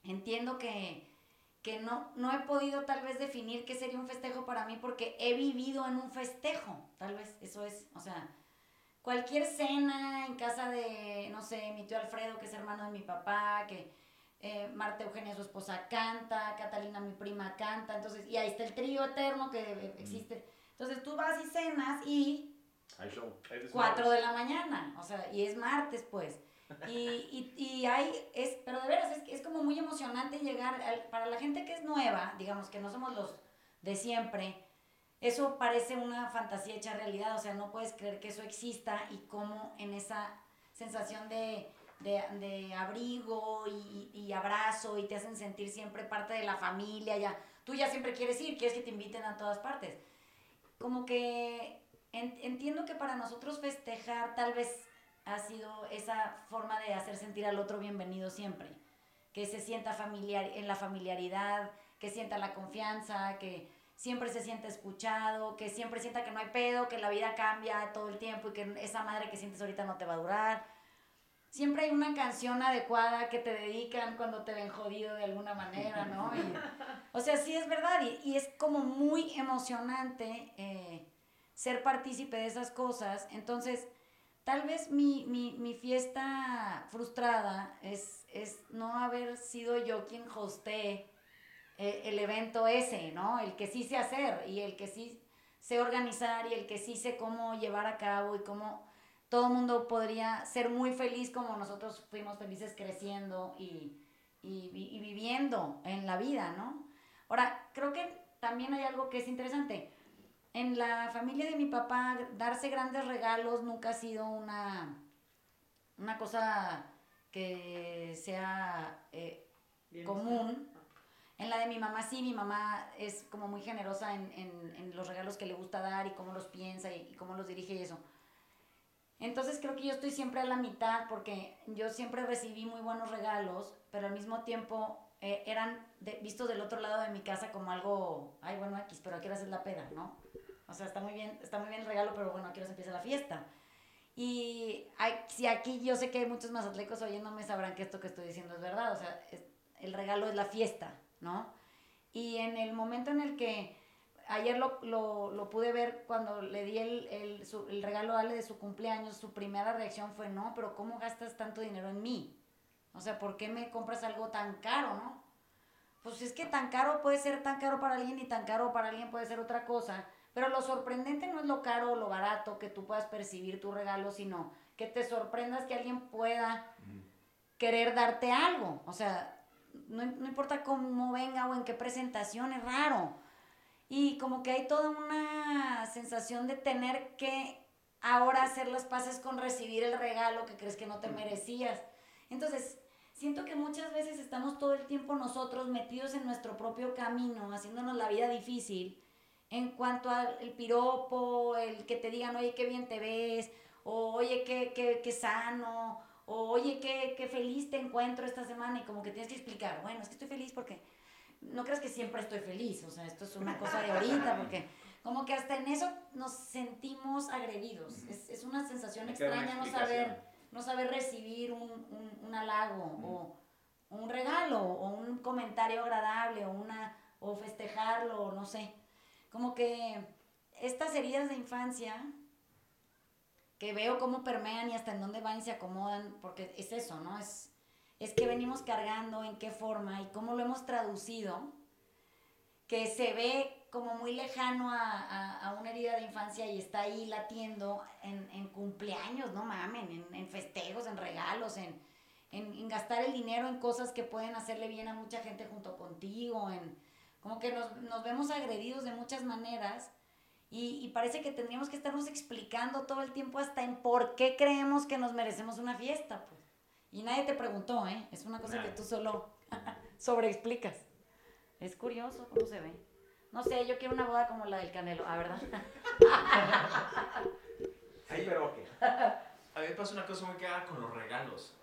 entiendo que, que no, no he podido tal vez definir qué sería un festejo para mí porque he vivido en un festejo, tal vez, eso es, o sea, cualquier cena en casa de, no sé, mi tío Alfredo, que es hermano de mi papá, que eh, Marta Eugenia, su esposa, canta, Catalina, mi prima, canta, entonces, y ahí está el trío eterno que eh, existe. Entonces tú vas y cenas y Hay show. Hay 4 de la mañana, o sea, y es martes, pues. Y, y, y hay, es, pero de veras, es, es como muy emocionante llegar, al- para la gente que es nueva, digamos, que no somos los de siempre, eso parece una fantasía hecha realidad, o sea, no puedes creer que eso exista y cómo en esa sensación de, de, de abrigo y, y abrazo y te hacen sentir siempre parte de la familia, ya, tú ya siempre quieres ir, quieres que te inviten a todas partes. Como que en- entiendo que para nosotros festejar tal vez ha sido esa forma de hacer sentir al otro bienvenido siempre, que se sienta familiar en la familiaridad, que sienta la confianza, que siempre se sienta escuchado, que siempre sienta que no hay pedo, que la vida cambia todo el tiempo y que esa madre que sientes ahorita no te va a durar. Siempre hay una canción adecuada que te dedican cuando te ven jodido de alguna manera, ¿no? Y- o sea, sí es verdad y, y es como muy emocionante eh, ser partícipe de esas cosas. Entonces, tal vez mi, mi, mi fiesta frustrada es, es no haber sido yo quien hostee eh, el evento ese, ¿no? El que sí sé hacer y el que sí sé organizar y el que sí sé cómo llevar a cabo y cómo todo el mundo podría ser muy feliz como nosotros fuimos felices creciendo y, y, y viviendo en la vida, ¿no? Ahora, creo que también hay algo que es interesante. En la familia de mi papá, darse grandes regalos nunca ha sido una, una cosa que sea eh, común. En la de mi mamá sí, mi mamá es como muy generosa en, en, en los regalos que le gusta dar y cómo los piensa y, y, cómo los dirige y eso. Entonces creo que yo estoy siempre a la mitad porque yo siempre recibí muy buenos regalos, pero al mismo tiempo eh, eran de, vistos del otro lado de mi casa como algo, ay bueno, X, pero aquí ahora es la peda, ¿no? O sea, está muy bien, está muy bien el regalo, pero bueno, aquí ahora empieza la fiesta. Y hay, si aquí yo sé que hay muchos mazatlecos oyéndome sabrán que esto que estoy diciendo es verdad, o sea, es, el regalo es la fiesta, ¿no? Y en el momento en el que ayer lo, lo, lo pude ver cuando le di el, el, su, el, regalo a Ale de su cumpleaños, su primera reacción fue, no, pero ¿cómo gastas tanto dinero en mí? O sea, ¿por qué me compras algo tan caro, no? Pues es que tan caro puede ser tan caro para alguien y tan caro para alguien puede ser otra cosa. Pero lo sorprendente no es lo caro o lo barato que tú puedas percibir tu regalo, sino que te sorprendas que alguien pueda querer darte algo. O sea, no, no, importa cómo venga o en qué presentación, es raro. Y como que hay toda una sensación de tener que ahora hacer las paces con recibir el regalo que crees que no te merecías. Entonces, siento que muchas veces estamos todo el tiempo nosotros metidos en nuestro propio camino, haciéndonos la vida difícil en cuanto al piropo, el que te digan, oye, qué bien te ves, o oye, qué, qué, qué sano, o oye, qué, qué feliz te encuentro esta semana, y como que tienes que explicar, bueno, es que estoy feliz porque no creas que siempre estoy feliz, o sea, esto es una cosa de ahorita, porque como que hasta en eso nos sentimos agredidos, es, es una sensación extraña no saber no saber recibir un, un, un halago mm. o un regalo o un comentario agradable o, una, o festejarlo, no sé. Como que estas heridas de infancia que veo cómo permean y hasta en dónde van y se acomodan, porque es eso, ¿no? Es, es que venimos cargando, en qué forma y cómo lo hemos traducido, que se ve como muy lejano a, a, a, una herida de infancia y está ahí latiendo en, en cumpleaños, no mamen, en, en festejos, en regalos, en, en, gastar el dinero en cosas que pueden hacerle bien a mucha gente junto contigo, en como que nos, nos vemos agredidos de muchas maneras y, y, parece que tendríamos que estarnos explicando todo el tiempo hasta en por qué creemos que nos merecemos una fiesta, pues. Y nadie te preguntó, ¿eh? Es una cosa que tú solo sobreexplicas. Es curioso cómo se ve. No sé, yo quiero una boda como la del Canelo, ¿ah, verdad? Ay, pero qué. A mí me pasa una cosa muy clara con los regalos.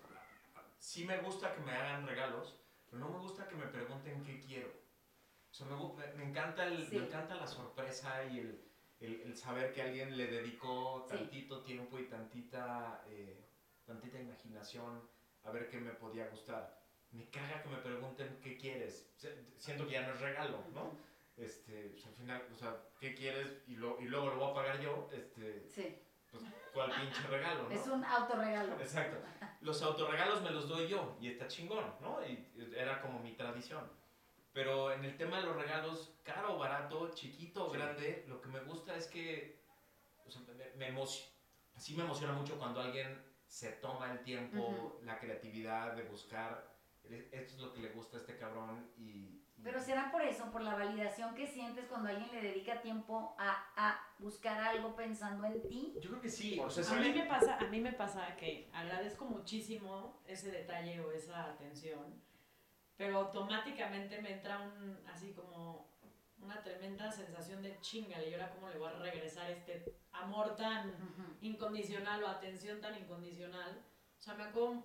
Sí me gusta que me hagan regalos, pero no me gusta que me pregunten qué quiero. O sea, me, me encanta, el, sí. me encanta la sorpresa y el, el, el, saber que alguien le dedicó tantito sí. tiempo y tantita, eh, tantita imaginación a ver qué me podía gustar. Me caga que me pregunten qué quieres. Siento que ya no es regalo, ¿no? este, pues al final, o sea, ¿qué quieres? Y, lo, y luego lo voy a pagar yo, este, sí. pues, ¿cuál pinche regalo, no? Es un autorregalo. Exacto. Los autorregalos me los doy yo, y está chingón, ¿no? Y era como mi tradición. Pero en el tema de los regalos, caro, barato, chiquito o sí. grande, lo que me gusta es que, o sea, me, me emociona, sí me emociona mucho cuando alguien se toma el tiempo, uh -huh. la creatividad de buscar, esto es lo que le gusta a este cabrón y, pero será por eso, por la validación que sientes cuando alguien le dedica tiempo a, a buscar algo pensando en ti. Yo creo que sí. O sea, a, mí me pasa, a mí me pasa que agradezco muchísimo ese detalle o esa atención, pero automáticamente me entra un, así como una tremenda sensación de chingale, ¿y ahora cómo le voy a regresar este amor tan uh -huh. incondicional o atención tan incondicional? O sea, me acuerdo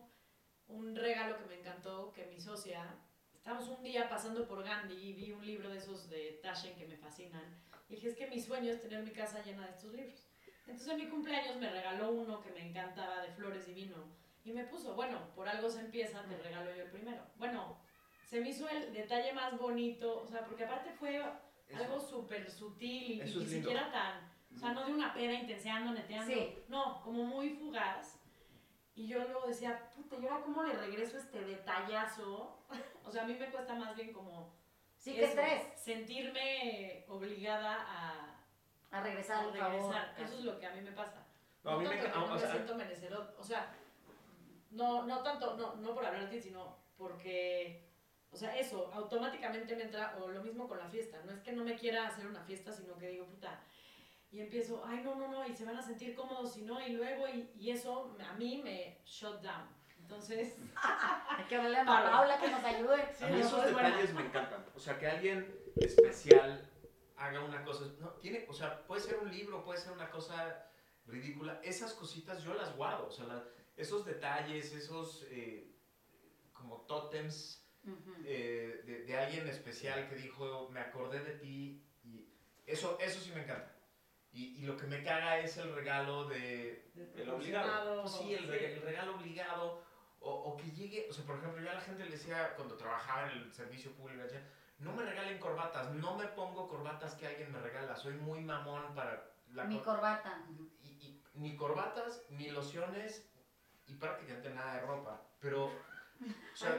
un regalo que me encantó, que mi socia Estábamos un día pasando por Gandhi y vi un libro de esos de Taschen que me fascinan. Y dije, es que mi sueño es tener mi casa llena de estos libros. Entonces en mi cumpleaños me regaló uno que me encantaba de flores y vino. Y me puso, bueno, por algo se empieza, te regalo yo el primero. Bueno, se me hizo el detalle más bonito, o sea, porque aparte fue Eso. algo súper sutil y Eso ni siquiera tan... O sea, no de una peda intenseando, neteando. No, como muy fugaz. Y yo luego decía, puta, ¿y ahora cómo le regreso este detallazo? o sea, a mí me cuesta más bien como... Sí, ¿qué estrés? Sentirme obligada a... A regresar, a regresar. Eso es lo que a mí me pasa. No, a mí me, no me siento merecedor. O sea, no, no tanto, no, no por hablar de ti, sino porque, o sea, eso, automáticamente me entra, o lo mismo con la fiesta. No es que no me quiera hacer una fiesta, sino que digo, puta, y empiezo, ay, no, no, no, y se van a sentir cómodos si no, y luego, y, y eso a mí me shut down. Entonces, hay que hablarle a Paula que nos ayude. a mí esos detalles me encantan. O sea, que alguien especial haga una cosa, no, tiene, o sea, puede ser un libro, puede ser una cosa ridícula. Esas cositas yo las guardo, o sea, esos detalles, esos eh, como tótems eh, de, de, alguien especial que dijo, me acordé de ti, y eso, eso sí me encanta. Y, y, lo que me caga es el regalo de... el obligado. sí, el, el, regalo obligado. O, o, que llegue, o sea, por ejemplo, yo a la gente le decía cuando trabajaba en el servicio público, no me regalen corbatas, no me pongo corbatas que alguien me regala, soy muy mamón para la Mi corbata. Y, y, ni corbatas, ni lociones, y prácticamente nada de ropa. Pero o sea,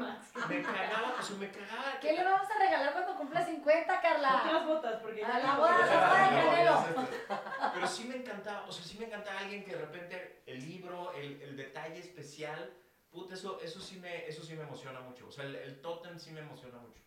me cagaba, o sea, me cagaba. ¿Qué le vamos a regalar cuando cumpla 50, Carla? Las botas, porque ya. la boda, la boda Pero sí me encantaba, o sea, sí me encantaba alguien que de repente el libro, el, el detalle especial, puta, eso, eso, sí me, eso sí me emociona mucho. O sea, el, el tótem sí me emociona mucho.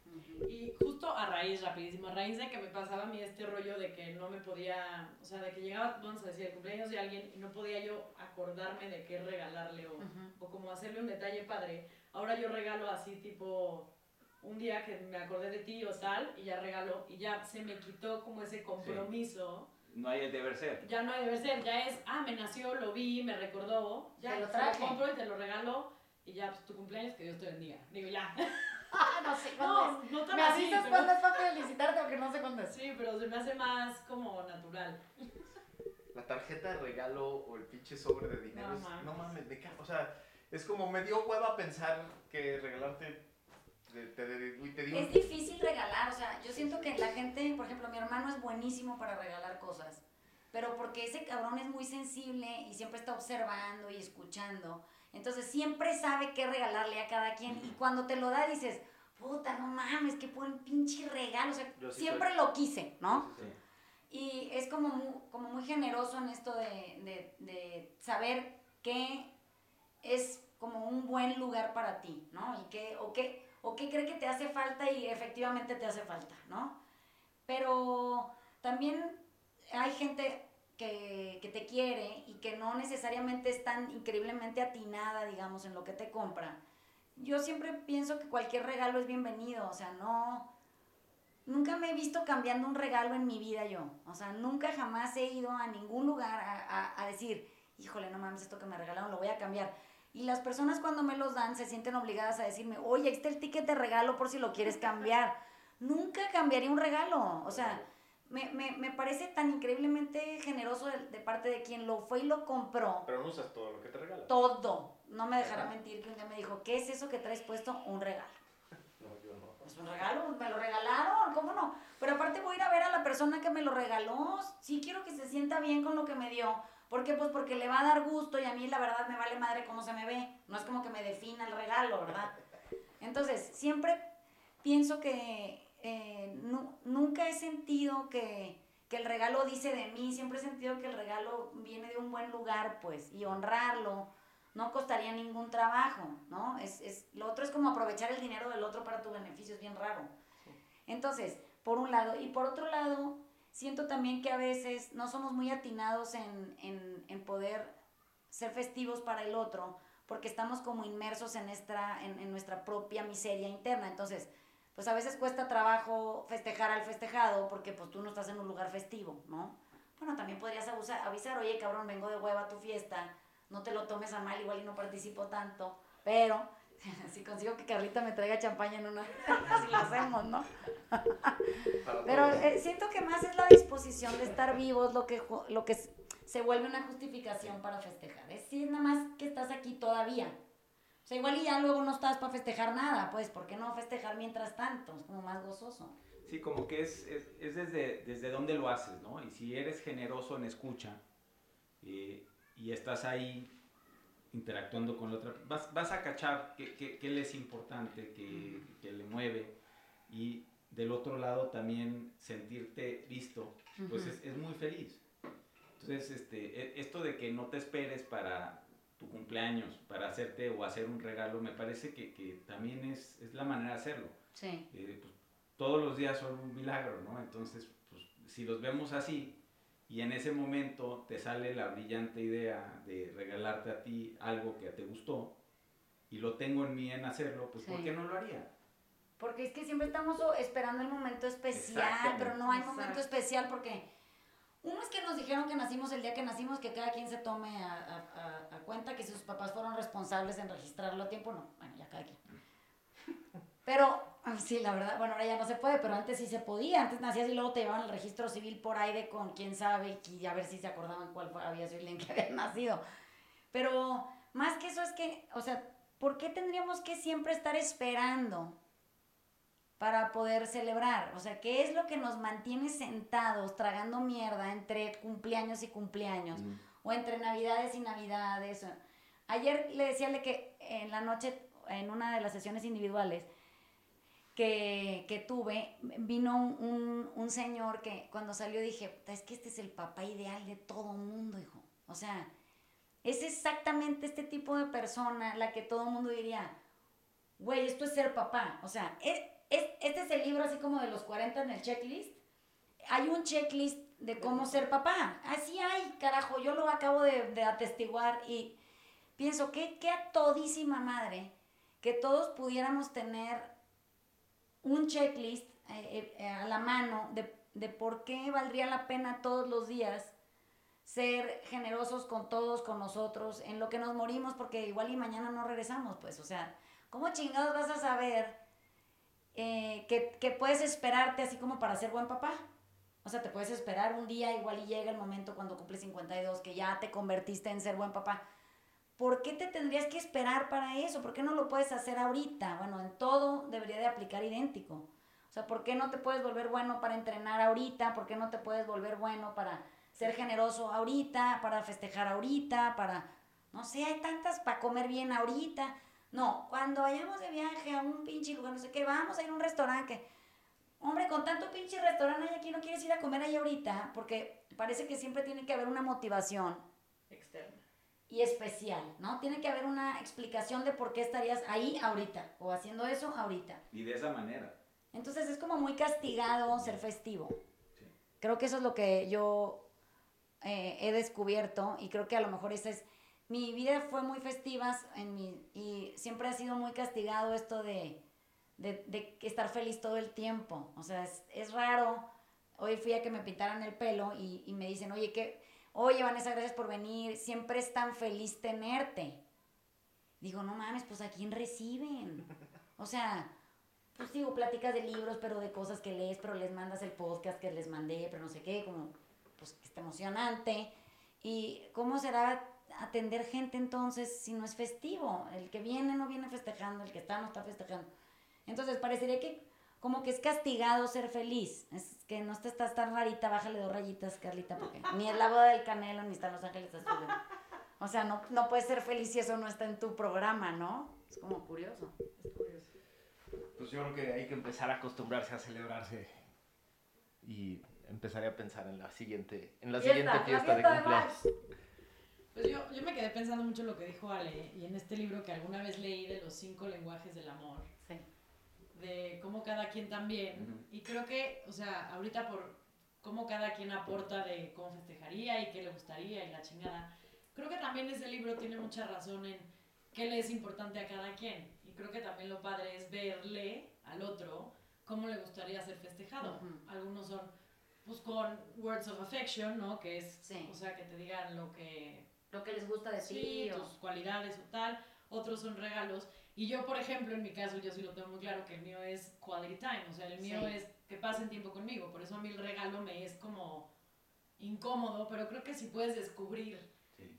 Y justo a raíz, rapidísimo, a raíz de que me pasaba a mí este rollo de que no me podía, o sea, de que llegaba, vamos a decir, el cumpleaños de alguien y no podía yo acordarme de qué regalarle o, o como hacerle un detalle padre Ahora yo regalo así tipo un día que me acordé de ti o tal y ya regalo y ya se me quitó como ese compromiso. No hay el deber ser. Ya no hay deber ser, ya es, ah, me nació, lo vi, me recordó, ya te lo, traje. lo compro y te lo regalo y ya, pues tu cumpleaños, que Dios te bendiga. Digo, ya. Ah, no sé cuándo no, No, me avisas cuándo es para felicitarte porque no sé cuándo es. Sí, pero se me hace más como natural. La tarjeta de regalo o el pinche sobre de dinero. No, mames, no mames. O sea, es como me dio hueva pensar que regalarte es difícil regalar, o sea, yo siento que la gente, por ejemplo, mi hermano es buenísimo para regalar cosas, pero porque ese cabrón es muy sensible y siempre está observando y escuchando, entonces siempre sabe qué regalarle a cada quien y cuando te lo da dices, puta, no mames, qué buen pinche regalo, o sea, siempre lo quise, ¿no? Y es como muy, como muy generoso en esto de, de, de saber qué es como un buen lugar para ti, ¿no? Y qué, o, qué, o qué cree que te hace falta y efectivamente te hace falta, ¿no? Pero también hay gente que, que, te quiere y que no necesariamente es tan increíblemente atinada, digamos, en lo que te compra. Yo siempre pienso que cualquier regalo es bienvenido, o sea, no... Nunca me he visto cambiando un regalo en mi vida yo, o sea, nunca jamás he ido a ningún lugar a, a, a decir, híjole, no mames, esto que me regalaron lo voy a cambiar y las personas cuando me los dan se sienten obligadas a decirme, oye, este el ticket de regalo por si lo quieres cambiar. Nunca cambiaría un regalo. O sea, me, me, me parece tan increíblemente generoso de, parte de quien lo fue y lo compró. Pero no usas todo lo que te regala. Todo. No me dejará mentir que un día me dijo, ¿qué es eso que traes puesto? Un regalo. No, yo no. Pues un regalo, me lo regalaron, ¿cómo no? Pero aparte voy a ir a ver a la persona que me lo regaló. Sí quiero que se sienta bien con lo que me dio ¿Por qué? Pues porque le va a dar gusto y a mí la verdad me vale madre cómo se me ve. No es como que me defina el regalo, ¿verdad? Entonces, siempre pienso que eh, nunca he sentido que, que, el regalo dice de mí, siempre he sentido que el regalo viene de un buen lugar, pues, y honrarlo no costaría ningún trabajo, ¿no? Es, es, lo otro es como aprovechar el dinero del otro para tu beneficio, es bien raro. Entonces, por un lado, y por otro lado, siento también que a veces no somos muy atinados en, en, en poder ser festivos para el otro, porque estamos como inmersos en nuestra, en, en, nuestra propia miseria interna. Entonces, pues a veces cuesta trabajo festejar al festejado porque pues tú no estás en un lugar festivo, ¿no? Bueno, también podrías abusar, avisar, oye cabrón, vengo de hueva a tu fiesta, no te lo tomes a mal, igual y no participo tanto, pero si consigo que Carlita me traiga champaña en una, así lo hacemos, ¿no? Pero eh, siento que más es la disposición de estar vivos lo que, lo que se vuelve una justificación para festejar. Es decir, nada más que estás aquí todavía. O sea, igual y ya luego no estás para festejar nada, pues, ¿por qué no festejar mientras tanto? Es como más gozoso. Sí, como que es, es, desde, desde dónde lo haces, ¿no? Y si eres generoso en escucha eh, y estás ahí interactuando con la otra, vas, vas a cachar qué, qué, qué le es importante, qué, qué, le mueve y del otro lado también sentirte visto, pues es, es, muy feliz. Entonces, este, e, esto de que no te esperes para tu cumpleaños, para hacerte o hacer un regalo, me parece que, que también es, es, la manera de hacerlo. Sí. Eh, pues, todos los días son un milagro, ¿no? Entonces, pues, si los vemos así y en ese momento te sale la brillante idea de regalarte a ti algo que te gustó y lo tengo en mí en hacerlo, pues ¿por qué no lo haría? Porque es que siempre estamos esperando el momento especial, pero no hay momento especial porque uno es que nos dijeron que nacimos el día que nacimos, que cada quien se tome a, a, a, cuenta que sus papás fueron responsables en registrarlo a tiempo, no, bueno, ya cada quien. Pero, ah, sí, la verdad, bueno, ahora ya no se puede, pero antes sí se podía, antes nacías y luego te llevaban al registro civil por de con quién sabe, y a ver si se acordaban cuál había sido el en que había nacido. Pero más que eso es que, o sea, ¿por qué tendríamos que siempre estar esperando? para poder celebrar. O sea, ¿qué es lo que nos mantiene sentados tragando mierda entre cumpleaños y cumpleaños? O entre navidades y navidades. Ayer le decía que en la noche, en una de las sesiones individuales que, que tuve, vino un, un, señor que cuando salió dije, es que este es el papá ideal de todo mundo, hijo. O sea, es exactamente este tipo de persona la que todo mundo diría, güey, esto es ser papá. O sea, es, este es el libro así como de los 40 en el checklist. Hay un checklist de cómo ser papá. Así hay, carajo, yo lo acabo de, atestiguar y pienso que qué a todísima madre que todos pudiéramos tener un checklist eh, eh, a la mano de, de por qué valdría la pena todos los días ser generosos con todos, con nosotros, en lo que nos morimos, porque igual y mañana no regresamos, pues, o sea, ¿cómo chingados vas a saber eh, que, puedes esperarte así como para ser buen papá. O sea, te puedes esperar un día, igual y llega el momento cuando cumples 52 que ya te convertiste en ser buen papá. ¿Por qué te tendrías que esperar para eso? ¿Por qué no lo puedes hacer ahorita? Bueno, en todo debería de aplicar idéntico. O sea, ¿por qué no te puedes volver bueno para entrenar ahorita? ¿Por qué no te puedes volver bueno para ser generoso ahorita, para festejar ahorita, para, no sé, hay tantas para comer bien ahorita? No, cuando vayamos de viaje a un pinche lugar, no sé qué, vamos a ir a un restaurante. Hombre, con tanto pinche restaurante aquí, no quieres ir a comer ahí ahorita, porque parece que siempre tiene que haber una motivación externa y especial, ¿no? Tiene que haber una explicación de por qué estarías ahí ahorita o haciendo eso ahorita. Y de esa manera. Entonces es como muy castigado ser festivo. Creo que eso es lo que yo eh, he descubierto y creo que a lo mejor esa es mi vida fue muy festiva en mi, y siempre ha sido muy castigado esto de, de, de estar feliz todo el tiempo. O sea, es, es, raro. Hoy fui a que me pintaran el pelo y, y me dicen, oye, que, oye, Vanessa, gracias por venir. Siempre es tan feliz tenerte. Digo, no mames, pues a quién reciben. O sea, pues digo, platicas de libros, pero de cosas que lees, pero les mandas el podcast que les mandé, pero no sé qué, como, pues está emocionante. ¿Y cómo será atender gente entonces si no es festivo? El que viene no viene festejando, el que está no está festejando. Entonces parecería que como que es castigado ser feliz. Es que no te estás tan rarita, bájale dos rayitas, Carlita, porque ni es la boda del Canelo ni están Los Ángeles Azules. O sea, no, no puedes ser feliz si eso no está en tu programa, ¿no? Es como curioso. Es curioso. Pues yo creo que hay que empezar a acostumbrarse a celebrarse y empezaré a pensar en la siguiente, en la siguiente fiesta, de cumpleaños. Pues yo, yo me quedé pensando mucho en lo que dijo Ale y en este libro que alguna vez leí de los cinco lenguajes del amor. Sí. De cómo cada quien también. Y creo que, o sea, ahorita por cómo cada quien aporta de cómo festejaría y qué le gustaría y la chingada. Creo que también ese libro tiene mucha razón en qué le es importante a cada quien. Y creo que también lo padre es verle al otro cómo le gustaría ser festejado. Algunos son, pues, con words of affection, ¿no? Que es, o sea, que te digan lo que lo que les gusta decir. Sí, tus cualidades o tal. Otros son regalos. Y yo, por ejemplo, en mi caso, yo sí lo tengo muy claro que el mío es quality time. O sea, el mío es que pasen tiempo conmigo. Por eso a mí el regalo me es como incómodo, pero creo que si puedes descubrir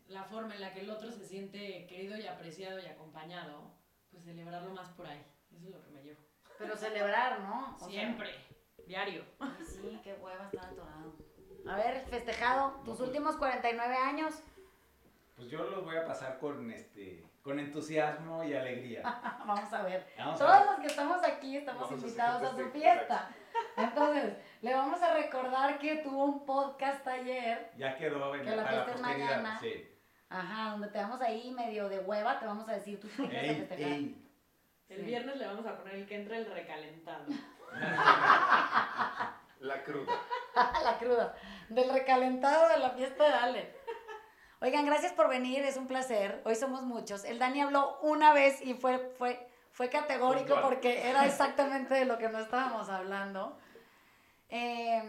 la forma en la que el otro se siente querido y apreciado y acompañado, pues celebrarlo más por ahí. Eso es lo que me llevo. Pero celebrar, ¿no? Siempre. Diario. sí, qué hueva estar atorado. A ver, festejado, tus últimos 49 años. Pues yo los voy a pasar con este con entusiasmo y alegría. Vamos a ver. Vamos a Todos ver. los que estamos aquí estamos Vamos a invitados a, hacer su fiesta. Entonces, le vamos a recordar que tuvo un podcast ayer. Ya quedó en Que la para la fiesta es mañana. Sí. Ajá, donde te vamos ahí medio de hueva, te vamos a decir tus técnicas de Ey, festejar. ey. El Sí. viernes le vamos a poner el que entra el recalentado. La cruda. la cruda. Del recalentado de la fiesta de Ale. Oigan, gracias por venir, es un placer. Hoy somos muchos. El Dani habló una vez y fue, fue, fue categórico Puntual. porque era exactamente de lo que no estábamos hablando. Eh,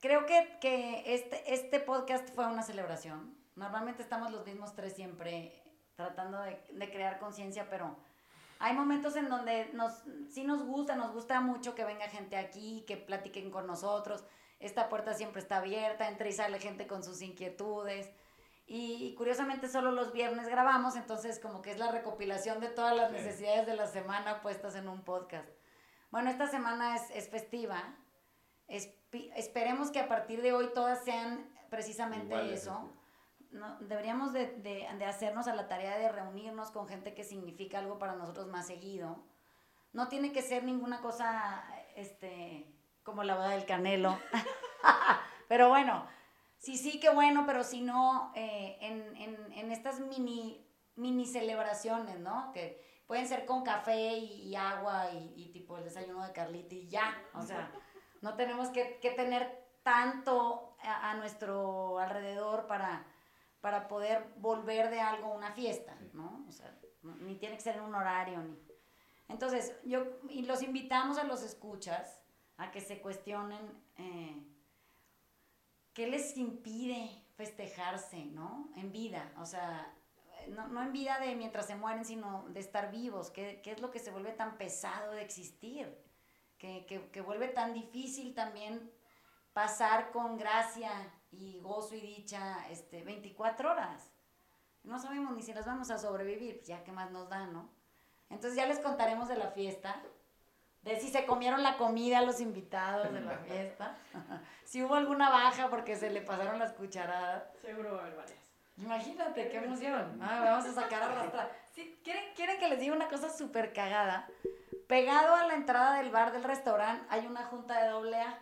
creo que, que este, este podcast fue una celebración. Normalmente estamos los mismos tres siempre tratando de, de crear conciencia, pero hay momentos en donde nos, sí nos gusta, nos gusta mucho que venga gente aquí, que platiquen con nosotros. Esta puerta siempre está abierta, entra y sale gente con sus inquietudes. Y, y curiosamente solo los viernes grabamos, entonces como que es la recopilación de todas las necesidades de la semana puestas en un podcast. Bueno, esta semana es, es festiva. Espi- esperemos que a partir de hoy todas sean precisamente eso. No, deberíamos de, de- de hacernos a la tarea de reunirnos con gente que significa algo para nosotros más seguido. No tiene que ser ninguna cosa este, como la boda del canelo. pero bueno, sí, sí, qué bueno, pero si no, eh, en, en- en estas mini, mini celebraciones, ¿no? Que pueden ser con café y, y agua y, y tipo el desayuno de Carlita y ya. O sea, no tenemos que, que tener tanto a, a nuestro alrededor para, para poder volver de algo una fiesta, ¿no? O sea, ni tiene que ser en un horario, ni... Entonces, yo, y los invitamos a los escuchas a que se cuestionen eh, qué les impide festejarse, ¿no? En vida, o sea, no, no en vida de mientras se mueren, sino de estar vivos, ¿qué, qué es lo que se vuelve tan pesado de existir? Que, que, que vuelve tan difícil también pasar con gracia y gozo y dicha este, 24 horas. No sabemos ni si las vamos a sobrevivir, pues ya qué más nos da, ¿no? Entonces ya les contaremos de la fiesta, de si se comieron la comida a los invitados de la fiesta, si hubo alguna baja porque se le pasaron las cucharadas. Seguro va a haber varias. Imagínate, qué emoción. Ah, vamos a sacar a arrastrar. Sí, ¿quieren, ¿Quieren que les diga una cosa súper cagada? Pegado a la entrada del bar del restaurante hay una junta de doble A.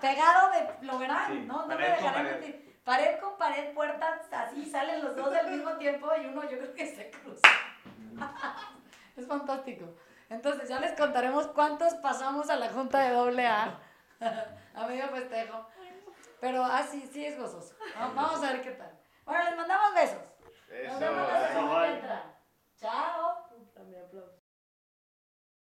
Pegado de, lo verán, Sí, ¿no? No me dejarán mentir. Pared con pared, puertas, así salen los dos al mismo tiempo y uno yo creo que se cruza. es fantástico. Entonces ya les contaremos cuántos pasamos a la junta de doble A. a medio festejo. Pero ah, sí, es gozoso. Va- Vamos a ver qué tal. Bueno, les mandamos besos. Nos vemos la Eso. semana que bye. entra. Chao.